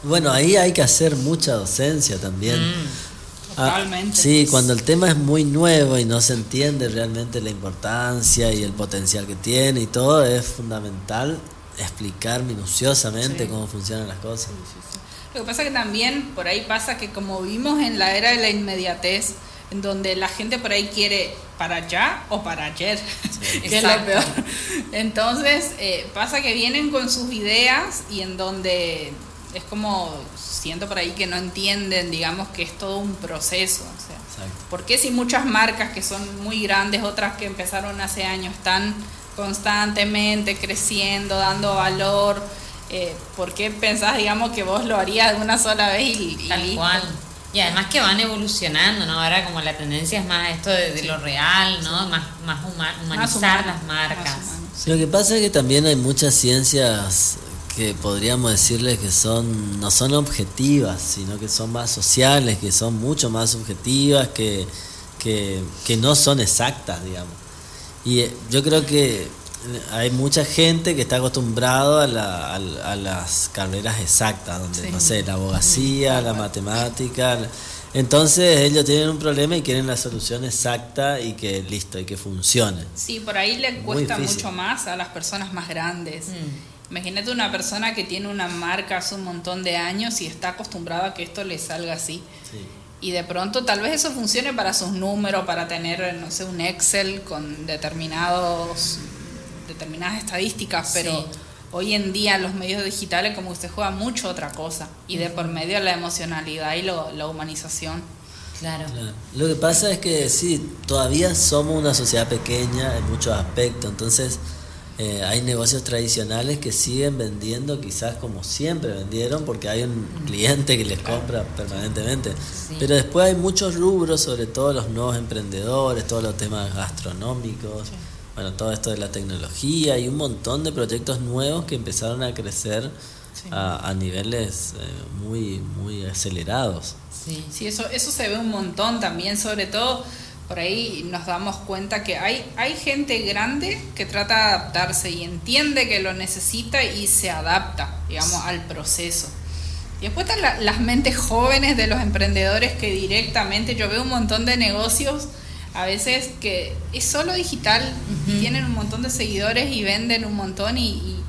Bueno, ahí hay que hacer mucha docencia también. Mm, ah, totalmente. sí, cuando el tema es muy nuevo y no se entiende realmente la importancia y el potencial que tiene y todo, es fundamental explicar minuciosamente cómo funcionan las cosas. Lo que pasa es que también por ahí pasa que como vivimos en la era de la inmediatez, en donde la gente por ahí quiere para allá o para ayer, *laughs* que es lo peor. Entonces eh, pasa que vienen con sus ideas y en donde es como siento por ahí que no entienden, digamos, que es todo un proceso. O sea, ¿Por qué si muchas marcas que son muy grandes, otras que empezaron hace años, están constantemente creciendo, dando valor? Eh, ¿Por qué pensás, digamos, que vos lo harías de una sola vez y, Tal cual. Y además que van evolucionando, ¿no? Ahora como la tendencia es más esto de, lo real, ¿no? Más, más humanizar las marcas. Lo que pasa es que también hay muchas ciencias que podríamos decirles que son no son objetivas, sino que son más sociales, que son mucho más subjetivas, que, que, que no son exactas, digamos. Y eh, yo creo que hay mucha gente que está acostumbrado a, la, a, las carreras exactas, donde, no sé, la abogacía, la matemática. Entonces ellos tienen un problema y quieren la solución exacta y que listo, y que funcione. Sí, por ahí le cuesta mucho más a las personas más grandes. Mm. Imagínate una persona que tiene una marca hace un montón de años y está acostumbrada a que esto le salga así. Y de pronto tal vez eso funcione para sus números, para tener, no sé, un Excel con determinados determinadas estadísticas, pero hoy en día los medios digitales como usted juega mucho otra cosa y de por medio la emocionalidad y la humanización. Claro. Lo que pasa es que sí, todavía somos una sociedad pequeña en muchos aspectos, entonces eh, hay negocios tradicionales que siguen vendiendo quizás como siempre vendieron porque hay un cliente que les compra permanentemente. Pero después hay muchos rubros, sobre todo los nuevos emprendedores, todos los temas gastronómicos bueno, todo esto de la tecnología y un montón de proyectos nuevos que empezaron a crecer a, niveles eh, muy, muy acelerados. Sí, sí eso, eso se ve un montón también, sobre todo por ahí nos damos cuenta que hay, hay gente grande que trata de adaptarse y entiende que lo necesita y se adapta, digamos, al proceso. Y después están las mentes jóvenes de los emprendedores que directamente, yo veo un montón de negocios a veces que es solo digital, tienen un montón de seguidores y venden un montón y,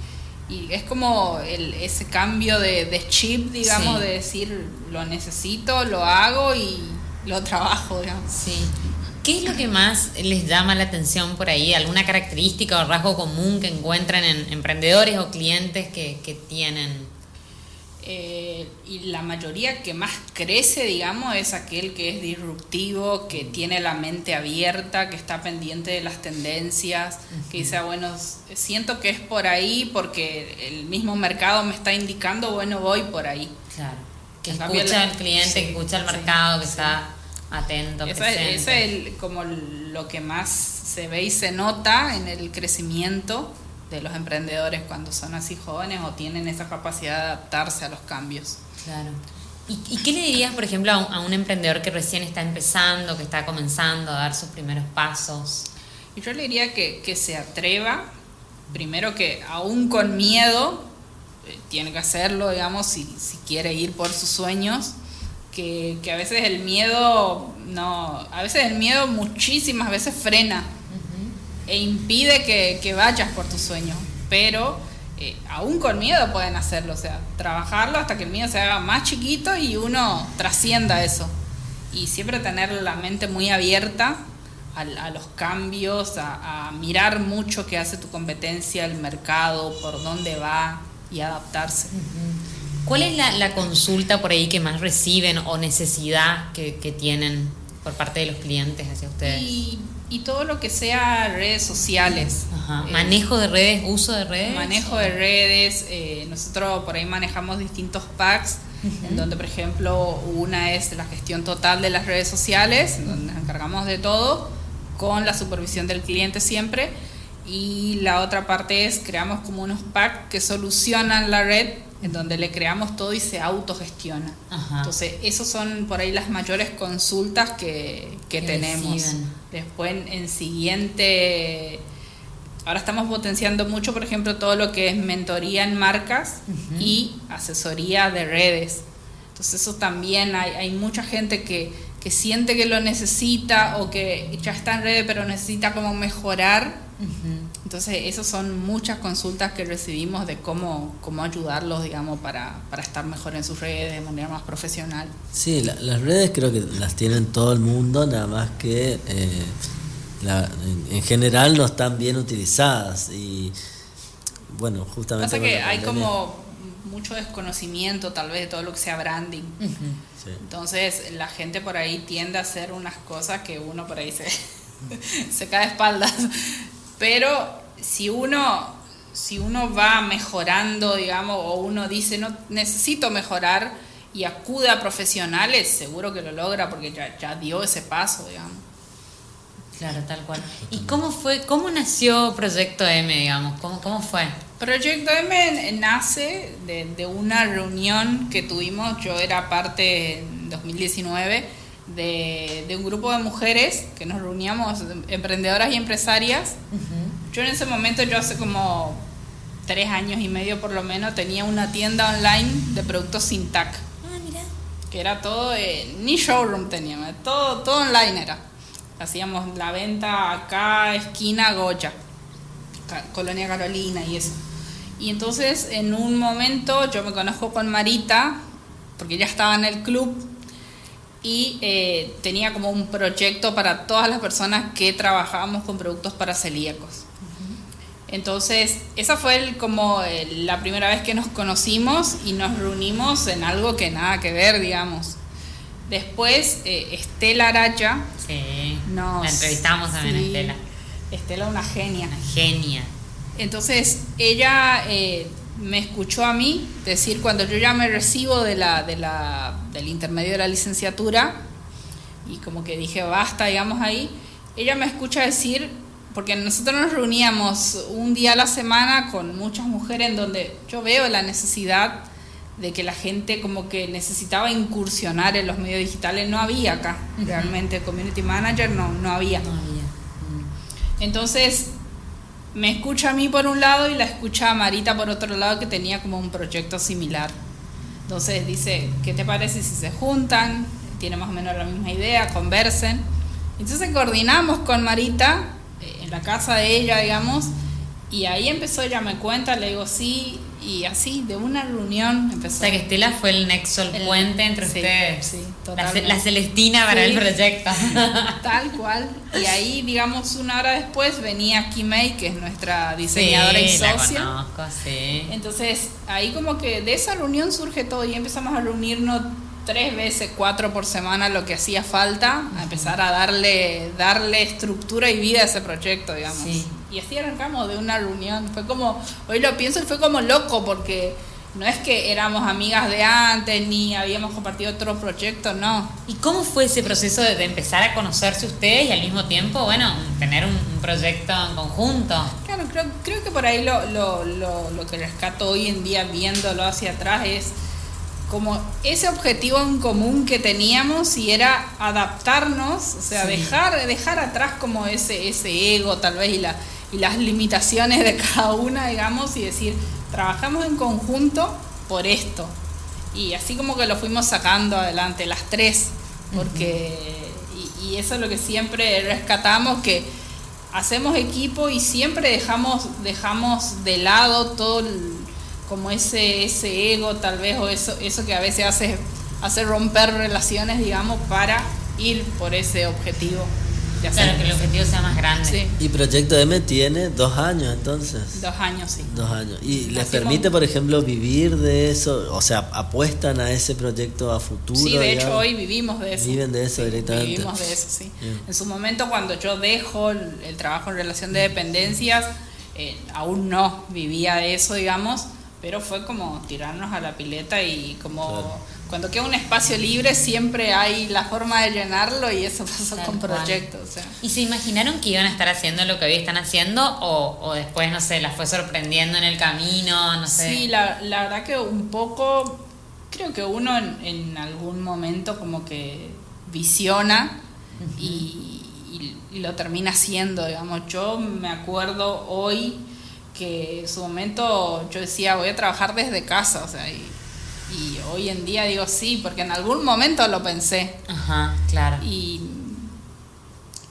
es como el, ese cambio de, chip, digamos, de decir lo necesito, lo hago y lo trabajo, digamos. Sí. ¿Qué es lo que más les llama la atención por ahí? ¿Alguna característica o rasgo común que encuentran en emprendedores o clientes que, que tienen? Eh, y la mayoría que más crece, digamos, es aquel que es disruptivo, que tiene la mente abierta, que está pendiente de las tendencias, que dice, ah, bueno, siento que es por ahí porque el mismo mercado me está indicando, bueno, voy por ahí. Claro. Que escucha al cliente, que escucha al mercado, que está atento. Eso es, es como lo que más se ve y se nota en el crecimiento de los emprendedores cuando son así jóvenes o tienen esa capacidad de adaptarse a los cambios. Claro. ¿Y, qué le dirías, por ejemplo, a un, emprendedor que recién está empezando, que está comenzando a dar sus primeros pasos? Y yo le diría que, que se atreva, primero que aún con miedo, eh, tiene que hacerlo, digamos, si, si quiere ir por sus sueños, que, que, a veces el miedo, no, a veces el miedo muchísimas veces frena e impide que, vayas por tu sueño. Pero eh, aún con miedo pueden hacerlo, o sea, trabajarlo hasta que el miedo se haga más chiquito y uno trascienda eso. Y siempre tener la mente muy abierta a, los cambios, a, mirar mucho qué hace tu competencia, el mercado, por dónde va y adaptarse. ¿Cuál es la, consulta por ahí que más reciben o necesidad que, tienen por parte de los clientes hacia ustedes? y todo lo que sea redes sociales. Eh, manejo de redes, uso de redes. Manejo de redes. Eh, nosotros por ahí manejamos distintos packs, en donde, por ejemplo, una es la gestión total de las redes sociales, donde nos encargamos de todo, con la supervisión del cliente siempre. Y la otra parte es creamos como unos packs que solucionan la red en donde le creamos todo y se autogestiona. Entonces, esas son por ahí las mayores consultas que, que, tenemos. Después, en, siguiente, ahora estamos potenciando mucho, por ejemplo, todo lo que es mentoría en marcas y asesoría de redes. Entonces, eso también hay, hay mucha gente que, que siente que lo necesita o que ya está en redes pero necesita como mejorar entonces, esas son muchas consultas que recibimos de cómo, cómo ayudarlos, digamos, para, para estar mejor en sus redes de manera más profesional. Sí, las redes creo que las tienen todo el mundo, nada más que eh, en, general no están bien utilizadas. Y bueno, justamente. Pasa que hay como mucho desconocimiento, tal vez, de todo lo que sea branding. Entonces, la gente por ahí tiende a hacer unas cosas que uno por ahí se, *laughs* se cae de espaldas. Pero si uno, si uno va mejorando, digamos, o uno dice, no, necesito mejorar y acude a profesionales, seguro que lo logra porque ya, ya dio ese paso, digamos. Claro, tal cual. ¿Y cómo fue, cómo nació Proyecto M, digamos? ¿Cómo, cómo fue? Proyecto M nace de, de, una reunión que tuvimos, yo era parte en 2019 de, de un grupo de mujeres que nos reuníamos, emprendedoras y empresarias. Yo en ese momento, yo hace como tres años y medio por lo menos, tenía una tienda online de productos sin TAC. Ah, mira. Que era todo, ni showroom teníamos, todo, todo online era. Hacíamos la venta acá, esquina Goya, Colonia Carolina y eso. Y entonces en un momento yo me conozco con Marita, porque ella estaba en el club y eh, tenía como un proyecto para todas las personas que trabajábamos con productos para celíacos. Entonces, esa fue como la primera vez que nos conocimos y nos reunimos en algo que nada que ver, digamos. Después, eh, Estela Araya. Sí. Nos, la entrevistamos también, sí, Estela. Estela, una genia. Una genia. Entonces, ella eh, me escuchó a mí decir, cuando yo ya me recibo de la, de la, del intermedio de la licenciatura, y como que dije, basta, digamos ahí, ella me escucha decir, porque nosotros nos reuníamos un día a la semana con muchas mujeres en donde yo veo la necesidad de que la gente como que necesitaba incursionar en los medios digitales, no había acá, realmente community manager no, no había. No había. Entonces, me escucha a mí por un lado y la escucha a Marita por otro lado que tenía como un proyecto similar. Entonces dice, ¿qué te parece si se juntan? Tiene más o menos la misma idea, conversen. Entonces coordinamos con Marita eh, en la casa de ella, digamos, y ahí empezó ella me cuenta, le digo, sí, y así, de una reunión empezó. O sea, que Estela fue el nexo, el, puente entre ustedes. Sí, la, Celestina para el proyecto. *laughs* Tal cual. Y ahí, digamos, una hora después venía Kimei, que es nuestra diseñadora y socia. La conozco, sí. Entonces, ahí como que de esa reunión surge todo y empezamos a reunirnos tres veces, cuatro por semana lo que hacía falta, a empezar a darle, darle estructura y vida a ese proyecto, digamos. Sí y así arrancamos de una reunión. Fue como, hoy lo pienso y fue como loco porque no es que éramos amigas de antes ni habíamos compartido otro proyecto, no. ¿Y cómo fue ese proceso de, empezar a conocerse ustedes y al mismo tiempo, bueno, tener un, proyecto en conjunto? Claro, creo, creo que por ahí lo, lo, lo, lo que rescato hoy en día viéndolo hacia atrás es como ese objetivo en común que teníamos y era adaptarnos, o sea, dejar, dejar atrás como ese, ese ego tal vez y la y las limitaciones de cada una, digamos, y decir, trabajamos en conjunto por esto. Y así como que lo fuimos sacando adelante, las tres, porque, y, eso es lo que siempre rescatamos, que hacemos equipo y siempre dejamos, dejamos de lado todo como ese, ese ego tal vez, o eso, eso que a veces hace, hace romper relaciones, digamos, para ir por ese objetivo. Claro, que el objetivo sea más grande. Y Proyecto M tiene dos años entonces. Dos años, sí. Dos años. ¿Y les permite, por ejemplo, vivir de eso? O sea, apuestan a ese proyecto a futuro. Sí, de hecho hoy vivimos de eso. Viven de eso directamente. Vivimos de eso, sí. En su momento cuando yo dejo el, trabajo en relación de dependencias, eh, aún no vivía de eso, digamos, pero fue como tirarnos a la pileta y como cuando queda un espacio libre siempre hay la forma de llenarlo y eso pasó con proyectos. ¿Y se imaginaron que iban a estar haciendo lo que hoy están haciendo o, después, no sé, las fue sorprendiendo en el camino? No sé. Sí, la, la verdad que un poco, creo que uno en, algún momento como que visiona y, lo termina haciendo, digamos. Yo me acuerdo hoy que en su momento yo decía voy a trabajar desde casa, o sea, y y hoy en día digo sí, porque en algún momento lo pensé. Ajá, claro. Y,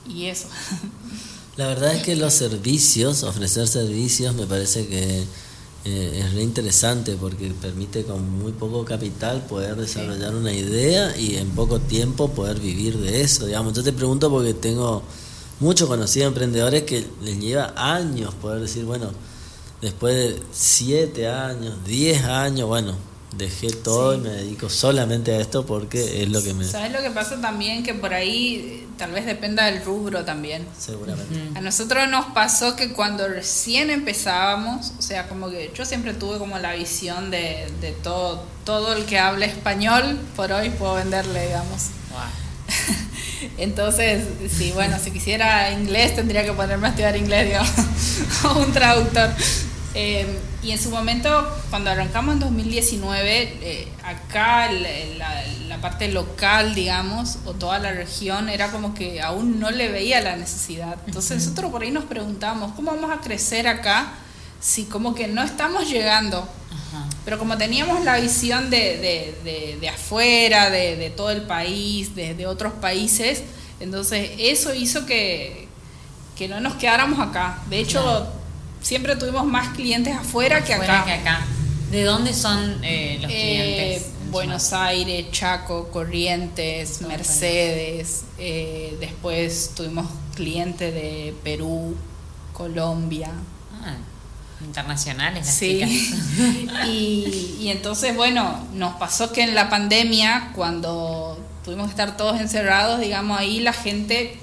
y eso. *laughs* La verdad es que los servicios, ofrecer servicios, me parece que eh, es re interesante porque permite con muy poco capital poder desarrollar una idea y en poco tiempo poder vivir de eso. Digamos, yo te pregunto porque tengo muchos conocidos emprendedores que les lleva años poder decir, bueno, después de siete años, diez años, bueno, dejé todo y me dedico solamente a esto porque es lo que me... ¿Sabes lo que pasa también? Que por ahí tal vez dependa del rubro también. Seguramente. A nosotros nos pasó que cuando recién empezábamos, o sea, como que yo siempre tuve como la visión de, de todo, todo el que hable español, por hoy puedo venderle, digamos. *laughs* Entonces, sí, bueno, si quisiera inglés tendría que ponerme a estudiar inglés, digamos, *laughs* o un traductor. Eh, y en su momento, cuando arrancamos en 2019, eh, acá la, parte local, digamos, o toda la región, era como que aún no le veía la necesidad. Entonces nosotros por ahí nos preguntamos, ¿cómo vamos a crecer acá si como que no estamos llegando? Pero como teníamos la visión de, de, de, afuera, de, todo el país, de, otros países, entonces eso hizo que, que no nos quedáramos acá. De hecho, siempre tuvimos más clientes afuera, que, acá. que acá. ¿De dónde son eh, los eh, clientes? Buenos Aires, Chaco, Corrientes, Mercedes. Eh, después tuvimos clientes de Perú, Colombia. Ah, internacionales las sí. *laughs* y, y entonces, bueno, nos pasó que en la pandemia, cuando tuvimos que estar todos encerrados, digamos, ahí la gente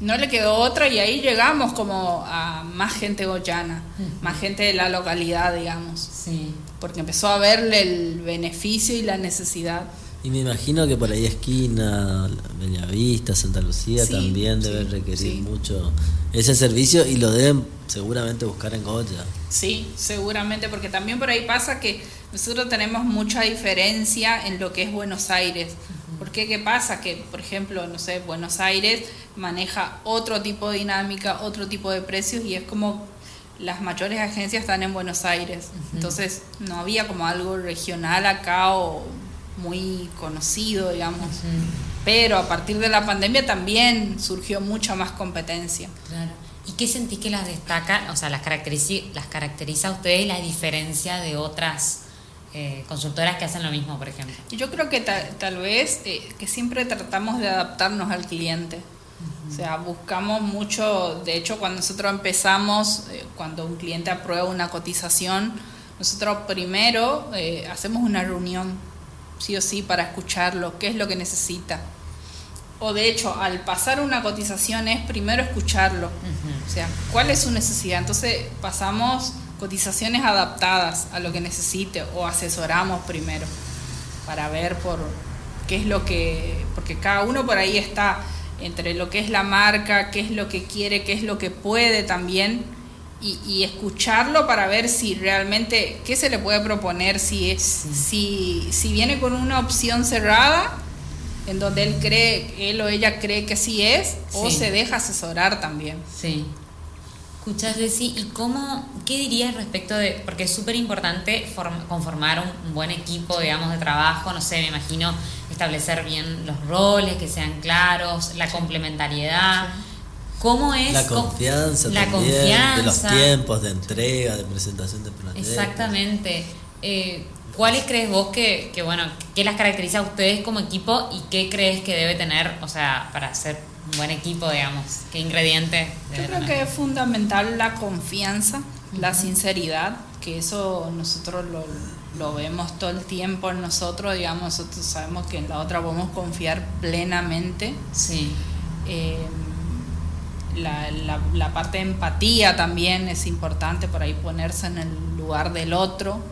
no le quedó otra y ahí llegamos como a más gente goyana, más gente de la localidad, digamos. Sí. Porque empezó a verle el beneficio y la necesidad. Y me imagino que por ahí esquina, Bellavista, Santa Lucía también deben requerir mucho ese servicio y lo deben seguramente buscar en Goya. Sí, seguramente, porque también por ahí pasa que nosotros tenemos mucha diferencia en lo que es Buenos Aires. ¿Por qué? ¿Qué pasa? Que, por ejemplo, no sé, Buenos Aires maneja otro tipo de dinámica, otro tipo de precios y es como las mayores agencias están en Buenos Aires. Entonces no había como algo regional acá o muy conocido, digamos. Pero a partir de la pandemia también surgió mucha más competencia. Claro. ¿Y qué sentís que las destaca, o sea, las caracteriza, las caracteriza a ustedes la diferencia de otras eh, consultoras que hacen lo mismo, por ejemplo? Yo creo que tal, vez eh, que siempre tratamos de adaptarnos al cliente. O sea, buscamos mucho, de hecho cuando nosotros empezamos, eh, cuando un cliente aprueba una cotización, nosotros primero eh, hacemos una reunión, sí o sí, para escucharlo, qué es lo que necesita. O de hecho, al pasar una cotización es primero escucharlo, o sea, cuál es su necesidad. Entonces pasamos cotizaciones adaptadas a lo que necesite o asesoramos primero para ver por qué es lo que, porque cada uno por ahí está entre lo que es la marca, qué es lo que quiere, qué es lo que puede también, y, escucharlo para ver si realmente, qué se le puede proponer, si, es, si, si viene con una opción cerrada, en donde él cree, él o ella cree que sí es, o se deja asesorar también. Sí. Escuchas, Desi, ¿y cómo, qué dirías respecto de, porque es súper importante conformar un, buen equipo, digamos, de trabajo, no sé, me imagino establecer bien los roles, que sean claros, la complementariedad. ¿Cómo es? La confianza la confianza. de los tiempos de entrega, de presentación de proyectos. Exactamente. Eh, ¿Cuáles crees vos que, que, bueno, qué las caracteriza a ustedes como equipo y qué crees que debe tener, o sea, para ser buen equipo, digamos? ¿Qué ingrediente? Yo creo que es fundamental la confianza, la sinceridad, que eso nosotros lo, lo, vemos todo el tiempo en nosotros, digamos, nosotros sabemos que en la otra podemos confiar plenamente. Sí. Eh, la, la, la, parte de empatía también es importante, por ahí ponerse en el lugar del otro.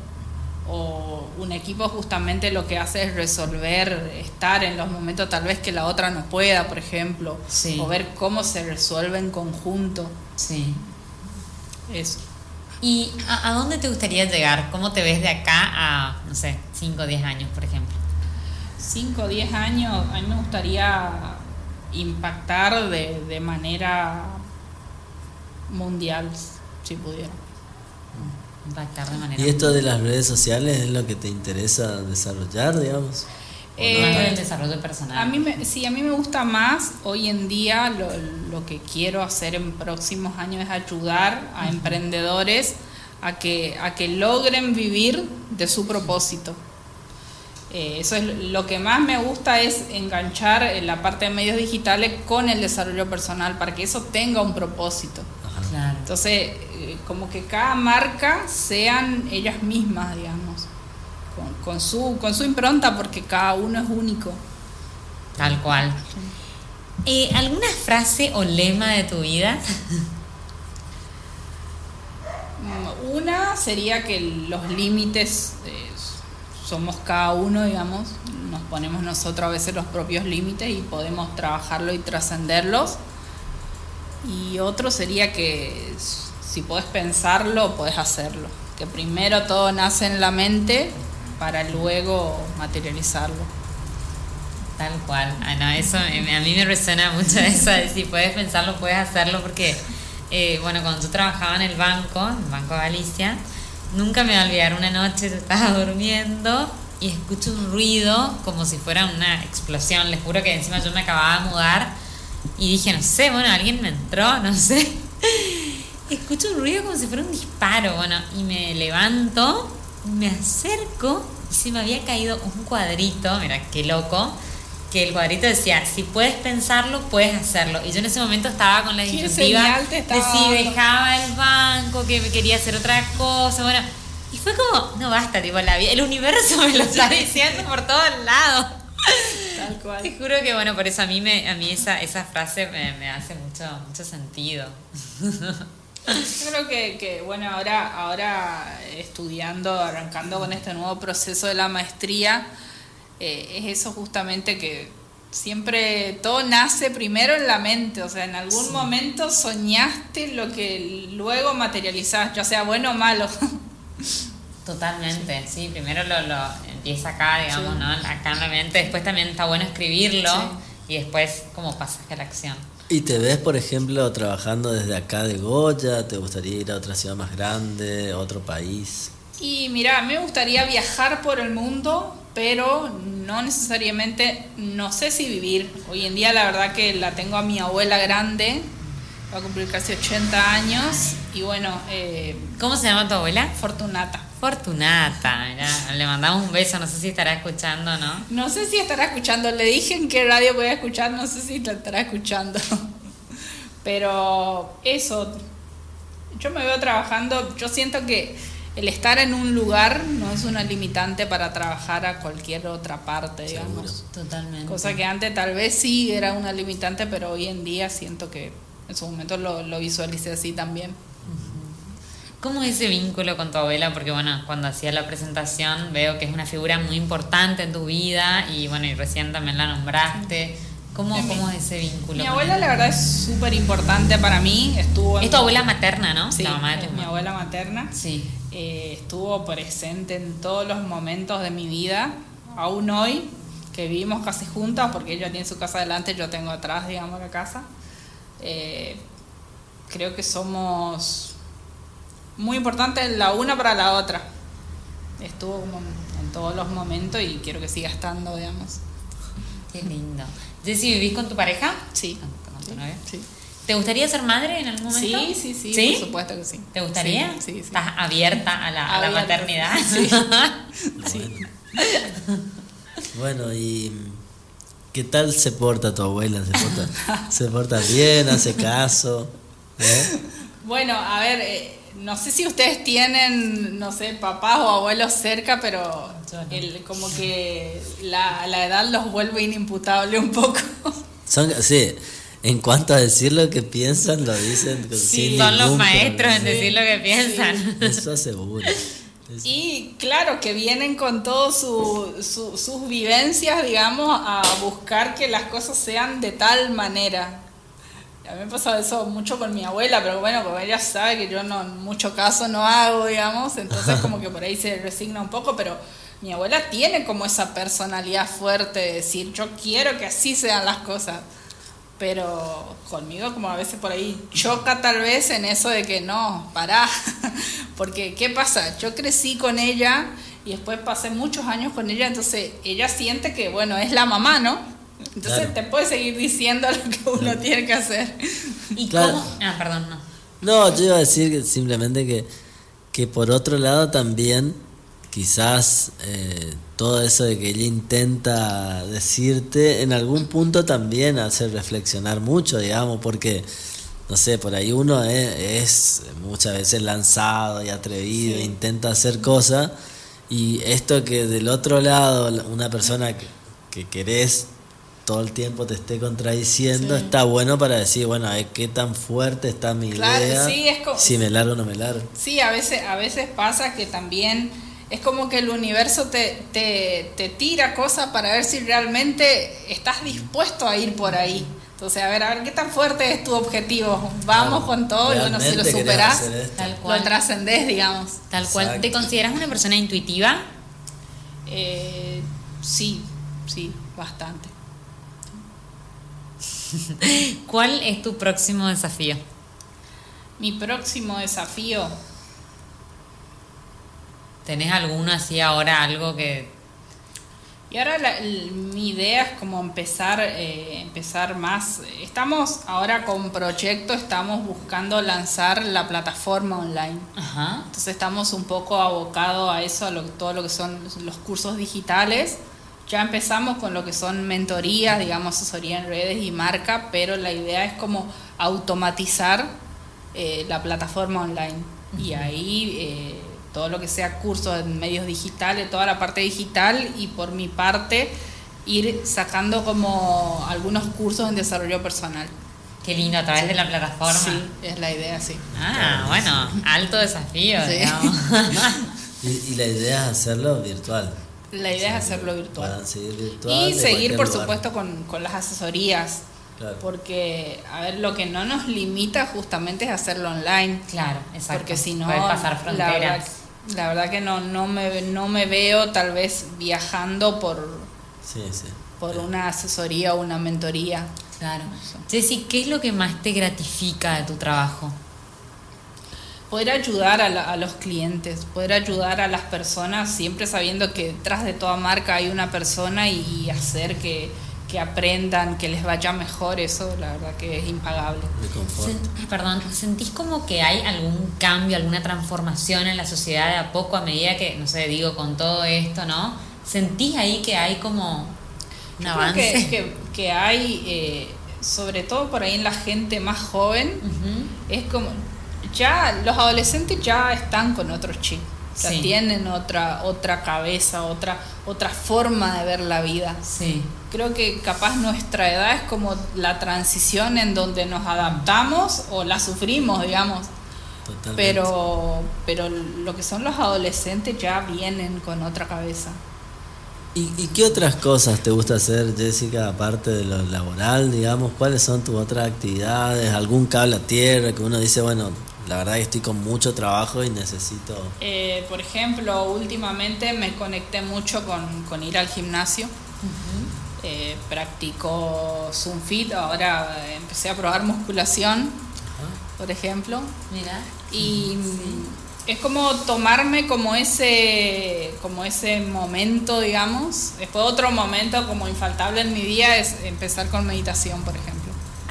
O un equipo justamente lo que hace es resolver, estar en los momentos tal vez que la otra no pueda, por ejemplo, o ver cómo se resuelve en conjunto. Sí. Eso. ¿Y a, dónde te gustaría llegar? ¿Cómo te ves de acá a, no sé, 5 o 10 años, por ejemplo? 5 o 10 años, a mí me gustaría impactar de, de manera mundial, si pudiera. Impactar de manera ¿Y esto de las redes sociales es lo que te interesa desarrollar, digamos? Eh, el desarrollo personal. A mí me, sí, a mí me gusta más hoy en día lo, lo que quiero hacer en próximos años es ayudar a emprendedores a que, a que logren vivir de su propósito. Eh, eso es lo que más me gusta es enganchar en la parte de medios digitales con el desarrollo personal para que eso tenga un propósito. Entonces, eh, como que cada marca sean ellas mismas, digamos con, su, con su impronta porque cada uno es único. Tal cual. Eh, ¿Alguna frase o lema de tu vida? Mm, una sería que los límites eh, somos cada uno, digamos, nos ponemos nosotros a veces los propios límites y podemos trabajarlo y trascenderlos. Y otro sería que si puedes pensarlo, puedes hacerlo. Que primero todo nace en la mente para luego materializarlo. Tal cual. Ah, eso a mí me resuena mucho *laughs* eso de si puedes pensarlo, puedes hacerlo, porque, eh, bueno, cuando yo trabajaba en el banco, en el Banco Galicia, nunca me voy a olvidar una noche, yo estaba durmiendo y escucho un ruido como si fuera una explosión. Les juro que encima yo me acababa de mudar y dije, no sé, bueno, alguien me entró, no sé. Escucho un ruido como si fuera un disparo, bueno, y me levanto, me acerco y se me había caído un cuadrito, mira, qué loco que el cuadrito decía, si puedes pensarlo, puedes hacerlo. Y yo en ese momento estaba con la disyuntiva de si dejaba el banco, que quería hacer otra cosa, bueno. Y fue como, no basta, tipo, la, el universo me lo *laughs* está diciendo por todos lados. Tal cual. Te juro que, bueno, por eso a mí, me, a mí esa, esa frase me, hace mucho, mucho sentido. *laughs* Yo creo que, que, bueno, ahora, ahora estudiando, arrancando con este nuevo proceso de la maestría, eh, es eso justamente que siempre todo nace primero en la mente, o sea, en algún momento soñaste lo que luego materializás, ya sea bueno o malo. Totalmente, sí, primero lo, lo empieza acá, digamos, ¿no? Acá en la mente, después también está bueno escribirlo y después como pasaje a la acción. ¿Y te ves, por ejemplo, trabajando desde acá de Goya? ¿Te gustaría ir a otra ciudad más grande, a otro país? Y mira, me gustaría viajar por el mundo, pero no necesariamente, no sé si vivir. Hoy en día la verdad que la tengo a mi abuela grande, va a cumplir casi 80 años y bueno... Eh, ¿Cómo se llama tu abuela? Fortunata. Fortunata, le mandamos un beso, no sé si estará escuchando, ¿no? No sé si estará escuchando, le dije en qué radio voy a escuchar, no sé si la estará escuchando. *laughs* Pero eso, yo me veo trabajando, yo siento que el estar en un lugar no es una limitante para trabajar a cualquier otra parte, digamos. Totalmente. Cosa que antes tal vez sí era una limitante, pero hoy en día siento que en su momento lo, lo visualicé así también. ¿Cómo es ese vínculo con tu abuela? Porque bueno, cuando hacía la presentación veo que es una figura muy importante en tu vida y bueno, y recién también la nombraste. ¿Cómo, ¿Cómo, es ese vínculo? Mi abuela la verdad es súper importante para mí. Estuvo es tu abuela materna, ¿no? Sí, mi abuela materna. Sí. Eh, estuvo presente en todos los momentos de mi vida, aún hoy, que vivimos casi juntas, porque ella tiene su casa adelante, yo tengo atrás, digamos, la casa. Eh, creo que somos muy importantes la una para la otra. Estuvo como en todos los momentos y quiero que siga estando, digamos. Qué lindo. Jessy, ¿vivís con tu pareja? Sí. sí. ¿Te gustaría ser madre en algún momento? Sí, sí, sí, por supuesto que sí. ¿Te gustaría? Sí, sí. ¿Estás abierta a la, a la maternidad? *laughs* Sí. bueno. y ¿qué tal se porta tu abuela? ¿Se porta, ¿se porta bien? ¿Hace caso? ¿Eh? *laughs* Bueno, a ver, eh, no sé si ustedes tienen, no sé, papás o abuelos cerca, pero el, como que la, la edad los vuelve inimputable un poco. Son, sí, en cuanto a decir lo que piensan, lo dicen sí, Son los maestros en decir lo que piensan. Eso asegura. Y claro, que vienen con todas su, sus vivencias, digamos, a buscar que las cosas sean de tal manera. A mí me pasa eso mucho con mi abuela, pero bueno, como ella sabe que yo no en mucho caso no hago, digamos, entonces como que por ahí se resigna un poco, pero mi abuela tiene como esa personalidad fuerte de decir, yo quiero que así sean las cosas. Pero conmigo como a veces por ahí choca tal vez en eso de que no, pará. *laughs* Porque ¿qué pasa? Yo crecí con ella y después pasé muchos años con ella, entonces ella siente que, bueno, es la mamá, ¿no? Entonces te puede seguir diciendo *laughs* lo que uno tiene que hacer. ¿Y cómo? Ah, perdón, no. No, yo iba a decir simplemente que, que por otro lado también quizás eh, todo eso de que ella intenta decirte en algún punto también hace reflexionar mucho, digamos, porque no sé, por ahí uno es, muchas veces lanzado y atrevido, intenta hacer cosas y esto que del otro lado una persona que, que querés todo el tiempo te esté contradiciendo, está bueno para decir, bueno, qué tan fuerte está mi idea, si me largo o no me largo. Sí, a veces, a veces pasa que también es como que el universo te, te, tira cosas para ver si realmente estás dispuesto a ir por ahí. Entonces, a ver, a ver qué tan fuerte es tu objetivo. Vamos con todo y bueno, si lo superás, tal cual. lo trascendés, digamos. Tal cual. ¿Te consideras una persona intuitiva? Eh, sí, sí, bastante. *laughs* ¿Cuál es tu próximo desafío? Mi próximo desafío. ¿Tenés alguno así ahora, algo que... Y ahora mi idea es como empezar, eh, empezar más. Estamos ahora con proyecto, estamos buscando lanzar la plataforma online. Ajá. Entonces estamos un poco abocados a eso, a todo lo que son los cursos digitales. Ya empezamos con lo que son mentorías, digamos, asesoría en redes y marca, pero la idea es como automatizar eh, la plataforma online. Y ahí eh, todo lo que sea cursos en medios digitales, toda la parte digital y por mi parte ir sacando como algunos cursos en desarrollo personal. Qué lindo, a través de la plataforma. Sí, es la idea, sí. Ah, bueno, alto desafío, *laughs* y, la idea es hacerlo virtual. La idea es hacerlo virtual. y seguir, por supuesto, con, con las asesorías porque, a ver, lo que no nos limita justamente es hacerlo online. Claro, exacto. Porque si no, pasar fronteras. La verdad, que no, no, me, no me veo tal vez viajando por, por una asesoría o una mentoría. Claro. Jessy, ¿qué es lo que más te gratifica de tu trabajo? Poder ayudar a, a, los clientes, poder ayudar a las personas, siempre sabiendo que detrás de toda marca hay una persona y hacer que, que aprendan, que les vaya mejor, eso la verdad que es impagable. perdón, ¿sentís como que hay algún cambio, alguna transformación en la sociedad de a poco a medida que, no sé, digo, con todo esto, ¿no? ¿Sentís ahí que hay como un avance? que, que, hay, eh, sobre todo por ahí en la gente más joven, es como, ya los adolescentes ya están con otros chicos tienen otra, otra cabeza, otra, otra forma de ver la vida. Sí. Creo que capaz nuestra edad es como la transición en donde nos adaptamos o la sufrimos, digamos. Pero, pero lo que son los adolescentes ya vienen con otra cabeza. ¿Y, ¿Y, qué otras cosas te gusta hacer, Jessica, aparte de lo laboral, digamos? ¿Cuáles son tus otras actividades? ¿Algún cable a tierra que uno dice, bueno, la verdad que estoy con mucho trabajo y necesito... Eh, por ejemplo, últimamente me conecté mucho con, ir al gimnasio. Eh, practico Zoom ahora empecé a probar musculación, por ejemplo. Mira. Y es como tomarme como ese, como ese momento, digamos. Después otro momento como infaltable en mi día es empezar con meditación, por ejemplo.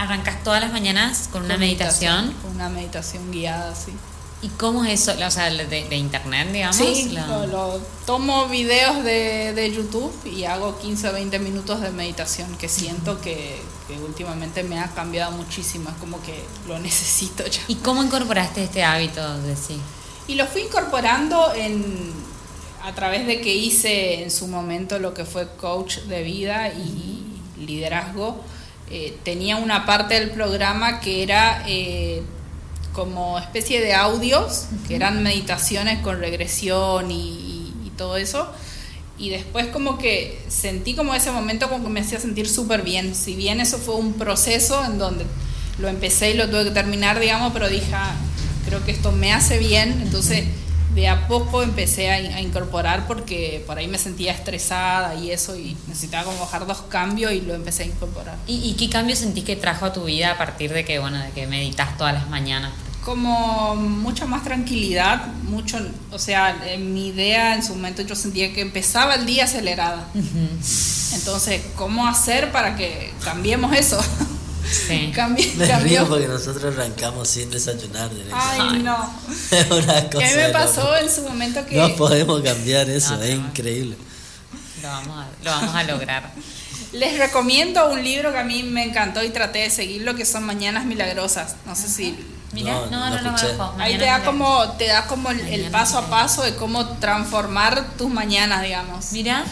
¿Arrancas todas las mañanas con una meditación, Con una meditación guiada, sí. ¿Y cómo es eso? O sea, de, internet, digamos. Sí, lo, tomo videos de, YouTube y hago 15 o 20 minutos de meditación que siento que, últimamente me ha cambiado muchísimo. Es como que lo *laughs* necesito ya. ¿Y cómo incorporaste este hábito de sí? Y lo fui incorporando en, a través de que hice en su momento lo que fue coach de vida y liderazgo eh, tenía una parte del programa que era eh, como especie de audios, que eran meditaciones con regresión y, todo eso. Y después como que sentí como ese momento como que me hacía sentir súper bien. Si bien eso fue un proceso en donde lo empecé y lo tuve que terminar, digamos, pero dije, ah, creo que esto me hace bien. Entonces de a poco empecé a, incorporar porque por ahí me sentía estresada y eso y necesitaba como bajar dos cambios y lo empecé a incorporar. ¿Y, qué cambio sentís que trajo a tu vida a partir de que, bueno, de que meditas todas las mañanas? Como mucha más tranquilidad, mucho, o sea, en mi idea en su momento yo sentía que empezaba el día acelerada. Entonces, ¿cómo hacer para que cambiemos eso? *laughs* Sí. *laughs* me río porque nosotros arrancamos sin desayunar. Ay, no. *laughs* ¿Qué me pasó en su momento que.? No podemos cambiar eso, es increíble. Lo vamos, a, lo vamos a lograr. Les recomiendo un libro que a mí me encantó y traté de seguirlo, que son Mañanas Milagrosas. No sé si. Mira, no, no, no, no, Ahí te da como, te da como el, paso a paso de cómo transformar tus mañanas, digamos. Mira.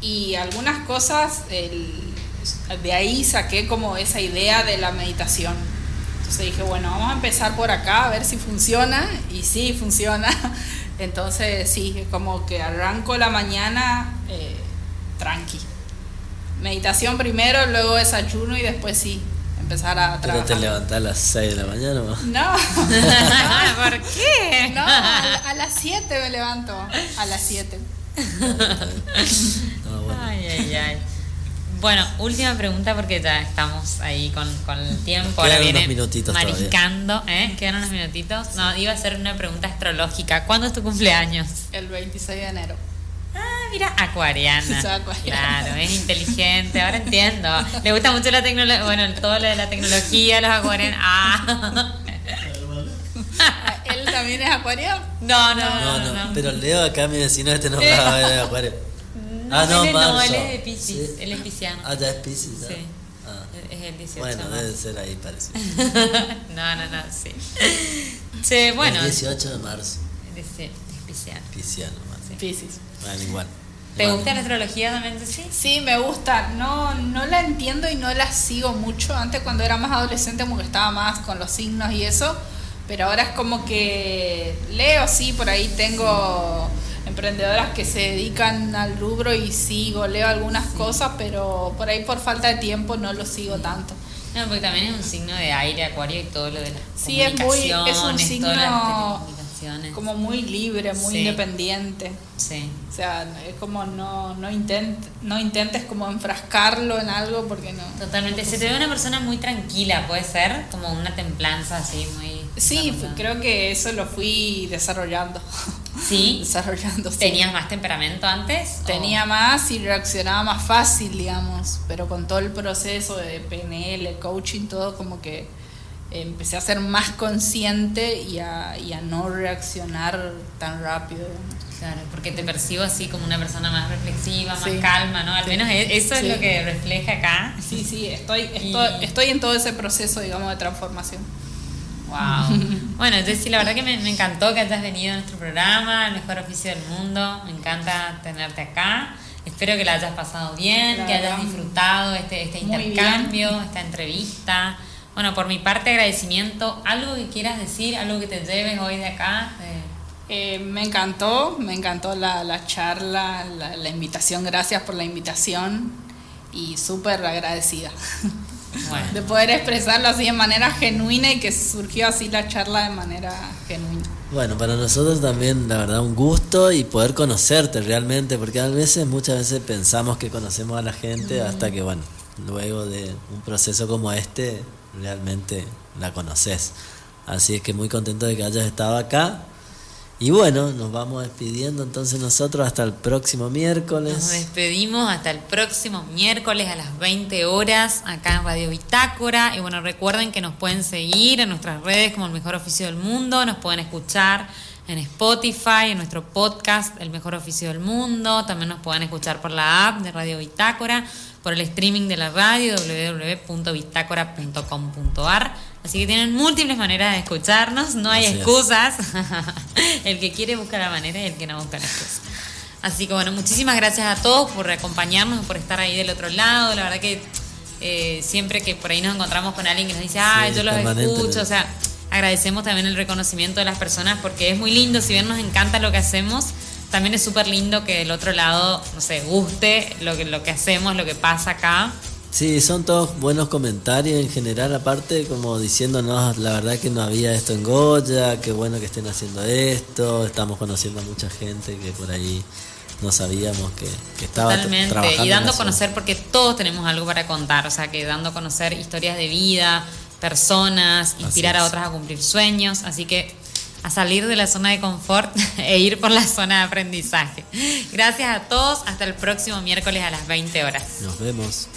Y algunas cosas, el, de ahí saqué como esa idea de la meditación. Entonces dije, bueno, vamos a empezar por acá a ver si funciona. Y sí, funciona. *laughs* Entonces, sí, como que arranco la mañana eh, tranqui. Meditación primero, luego desayuno y después sí, empezar a trabajar. ¿Pero te levantás a las 6 de la mañana? No. *laughs* *laughs* ¿Por qué? No, a, las 7 me levanto. A las 7. Ay, ay, ay. Bueno, última pregunta porque ya estamos ahí con, con el tiempo. Quedan Ahora viene unos minutitos mariscando. ¿eh? Quedan unos minutitos. No, iba a ser una pregunta astrológica. ¿Cuándo es tu cumpleaños? El 26 de enero. Ah, mira, acuariana. *laughs* Soy acuariana. Claro, es inteligente, ahora entiendo. Le gusta mucho la tecnología, bueno, todo lo de la tecnología, los acuarianos. Ah. ¿Él también es acuario? No, no, No, no. no, pero Leo acá, mi vecino este no va a ver acuario. Ah, no, él, no, marzo. él es de Pisces, Sí. él es pisciano. Ah, ya es Pisces, ya. Sí. Ah. Es el 18 Bueno, de debe marzo. ser ahí parecido. *laughs* no, no, no, sí. Sí, bueno. El 18 de marzo, Sí, es pisciano. Pisciano, marzo. Piscis. Bueno, igual. ¿Te Bueno. gusta la astrología también? Sí. Sí, me gusta. No, no la entiendo y no la sigo mucho. Antes cuando era más adolescente como que estaba más con los signos y eso. Pero ahora es como que leo, sí, por ahí tengo emprendedoras que se dedican al rubro y sigo, leo algunas cosas, pero por ahí por falta de tiempo no lo sigo tanto. No, porque también es un signo de aire, acuario y todo lo de las Sí, es muy- es un signo. Como muy libre, muy Sí. independiente. Sí. O sea, es como no, no, intent, no intentes como enfrascarlo en algo porque no. Totalmente. Se te ve una persona muy tranquila, puede ser, como una templanza así, muy. Sí, creo que eso lo fui desarrollando. *laughs* Sí. *laughs* desarrollando. sí. ¿Tenías más temperamento antes? o- Tenía más y reaccionaba más fácil, digamos, pero con todo el proceso de PNL, coaching, todo como que empecé a ser más consciente y a, y a no reaccionar tan rápido. Claro, porque te percibo así como una persona más reflexiva, más Sí. calma, ¿no? Al Sí. menos e- eso Sí. es lo que refleja acá. Sí, sí, estoy, *laughs* Y- estoy, estoy en todo ese proceso, digamos, de transformación. Wow. *laughs* Bueno, Jessy, la verdad que me, me encantó que hayas venido a nuestro programa, el mejor oficio del mundo. Me encanta tenerte acá. Espero que la hayas pasado bien, que hayas disfrutado este, este intercambio, esta entrevista. Bueno, por mi parte, agradecimiento. ¿Algo que quieras decir? ¿Algo que te lleves hoy de acá? Eh, me encantó, me encantó la, la charla, la, la invitación, gracias por la invitación y súper agradecida *laughs* Bueno. de poder expresarlo así de manera genuina y que surgió así la charla de manera genuina. Bueno, para nosotros también, la verdad, un gusto y poder conocerte realmente, porque a veces, muchas veces pensamos que conocemos a la gente hasta que, bueno, luego de un proceso como este, realmente la conoces. Así es que muy contento de que hayas estado acá. Y bueno, nos vamos despidiendo entonces nosotros hasta el próximo Nos miércoles. despedimos hasta el próximo miércoles a las 20 horas acá en Radio Bitácora. Y bueno, recuerden que nos pueden seguir en nuestras redes como El Mejor Oficio del Mundo, nos pueden escuchar en Spotify, en nuestro podcast El Mejor Oficio del Mundo, también nos pueden escuchar por la app de Radio Bitácora, por el streaming de la radio www.bitácora.com.ar. Así que tienen múltiples maneras de escucharnos, no hay Así es. excusas. *laughs* el que quiere busca la manera y el que no busca la excusa. Así que bueno, muchísimas gracias a todos por acompañarnos, por estar ahí del otro lado. La verdad que eh, siempre que por ahí nos encontramos con alguien que nos dice, ah, Sí, yo los escucho, o sea, agradecemos también el reconocimiento de las personas porque es muy lindo, si bien nos encanta lo que hacemos, también es súper lindo que del otro lado, no sé, guste lo que, lo que hacemos, lo que pasa acá. Sí, son todos buenos comentarios en general, aparte como diciéndonos la verdad que no había esto en Goya, qué bueno que estén haciendo esto, estamos conociendo a mucha gente que por ahí no sabíamos que, que estaba Totalmente, trabajando y dando a conocer, porque todos tenemos algo para contar, o sea, que dando a conocer historias de vida, personas, inspirar a otras a cumplir sueños, así que a salir de la zona de confort *laughs* e ir por la zona de aprendizaje. Gracias a todos, hasta el próximo miércoles a las 20 horas. Nos vemos.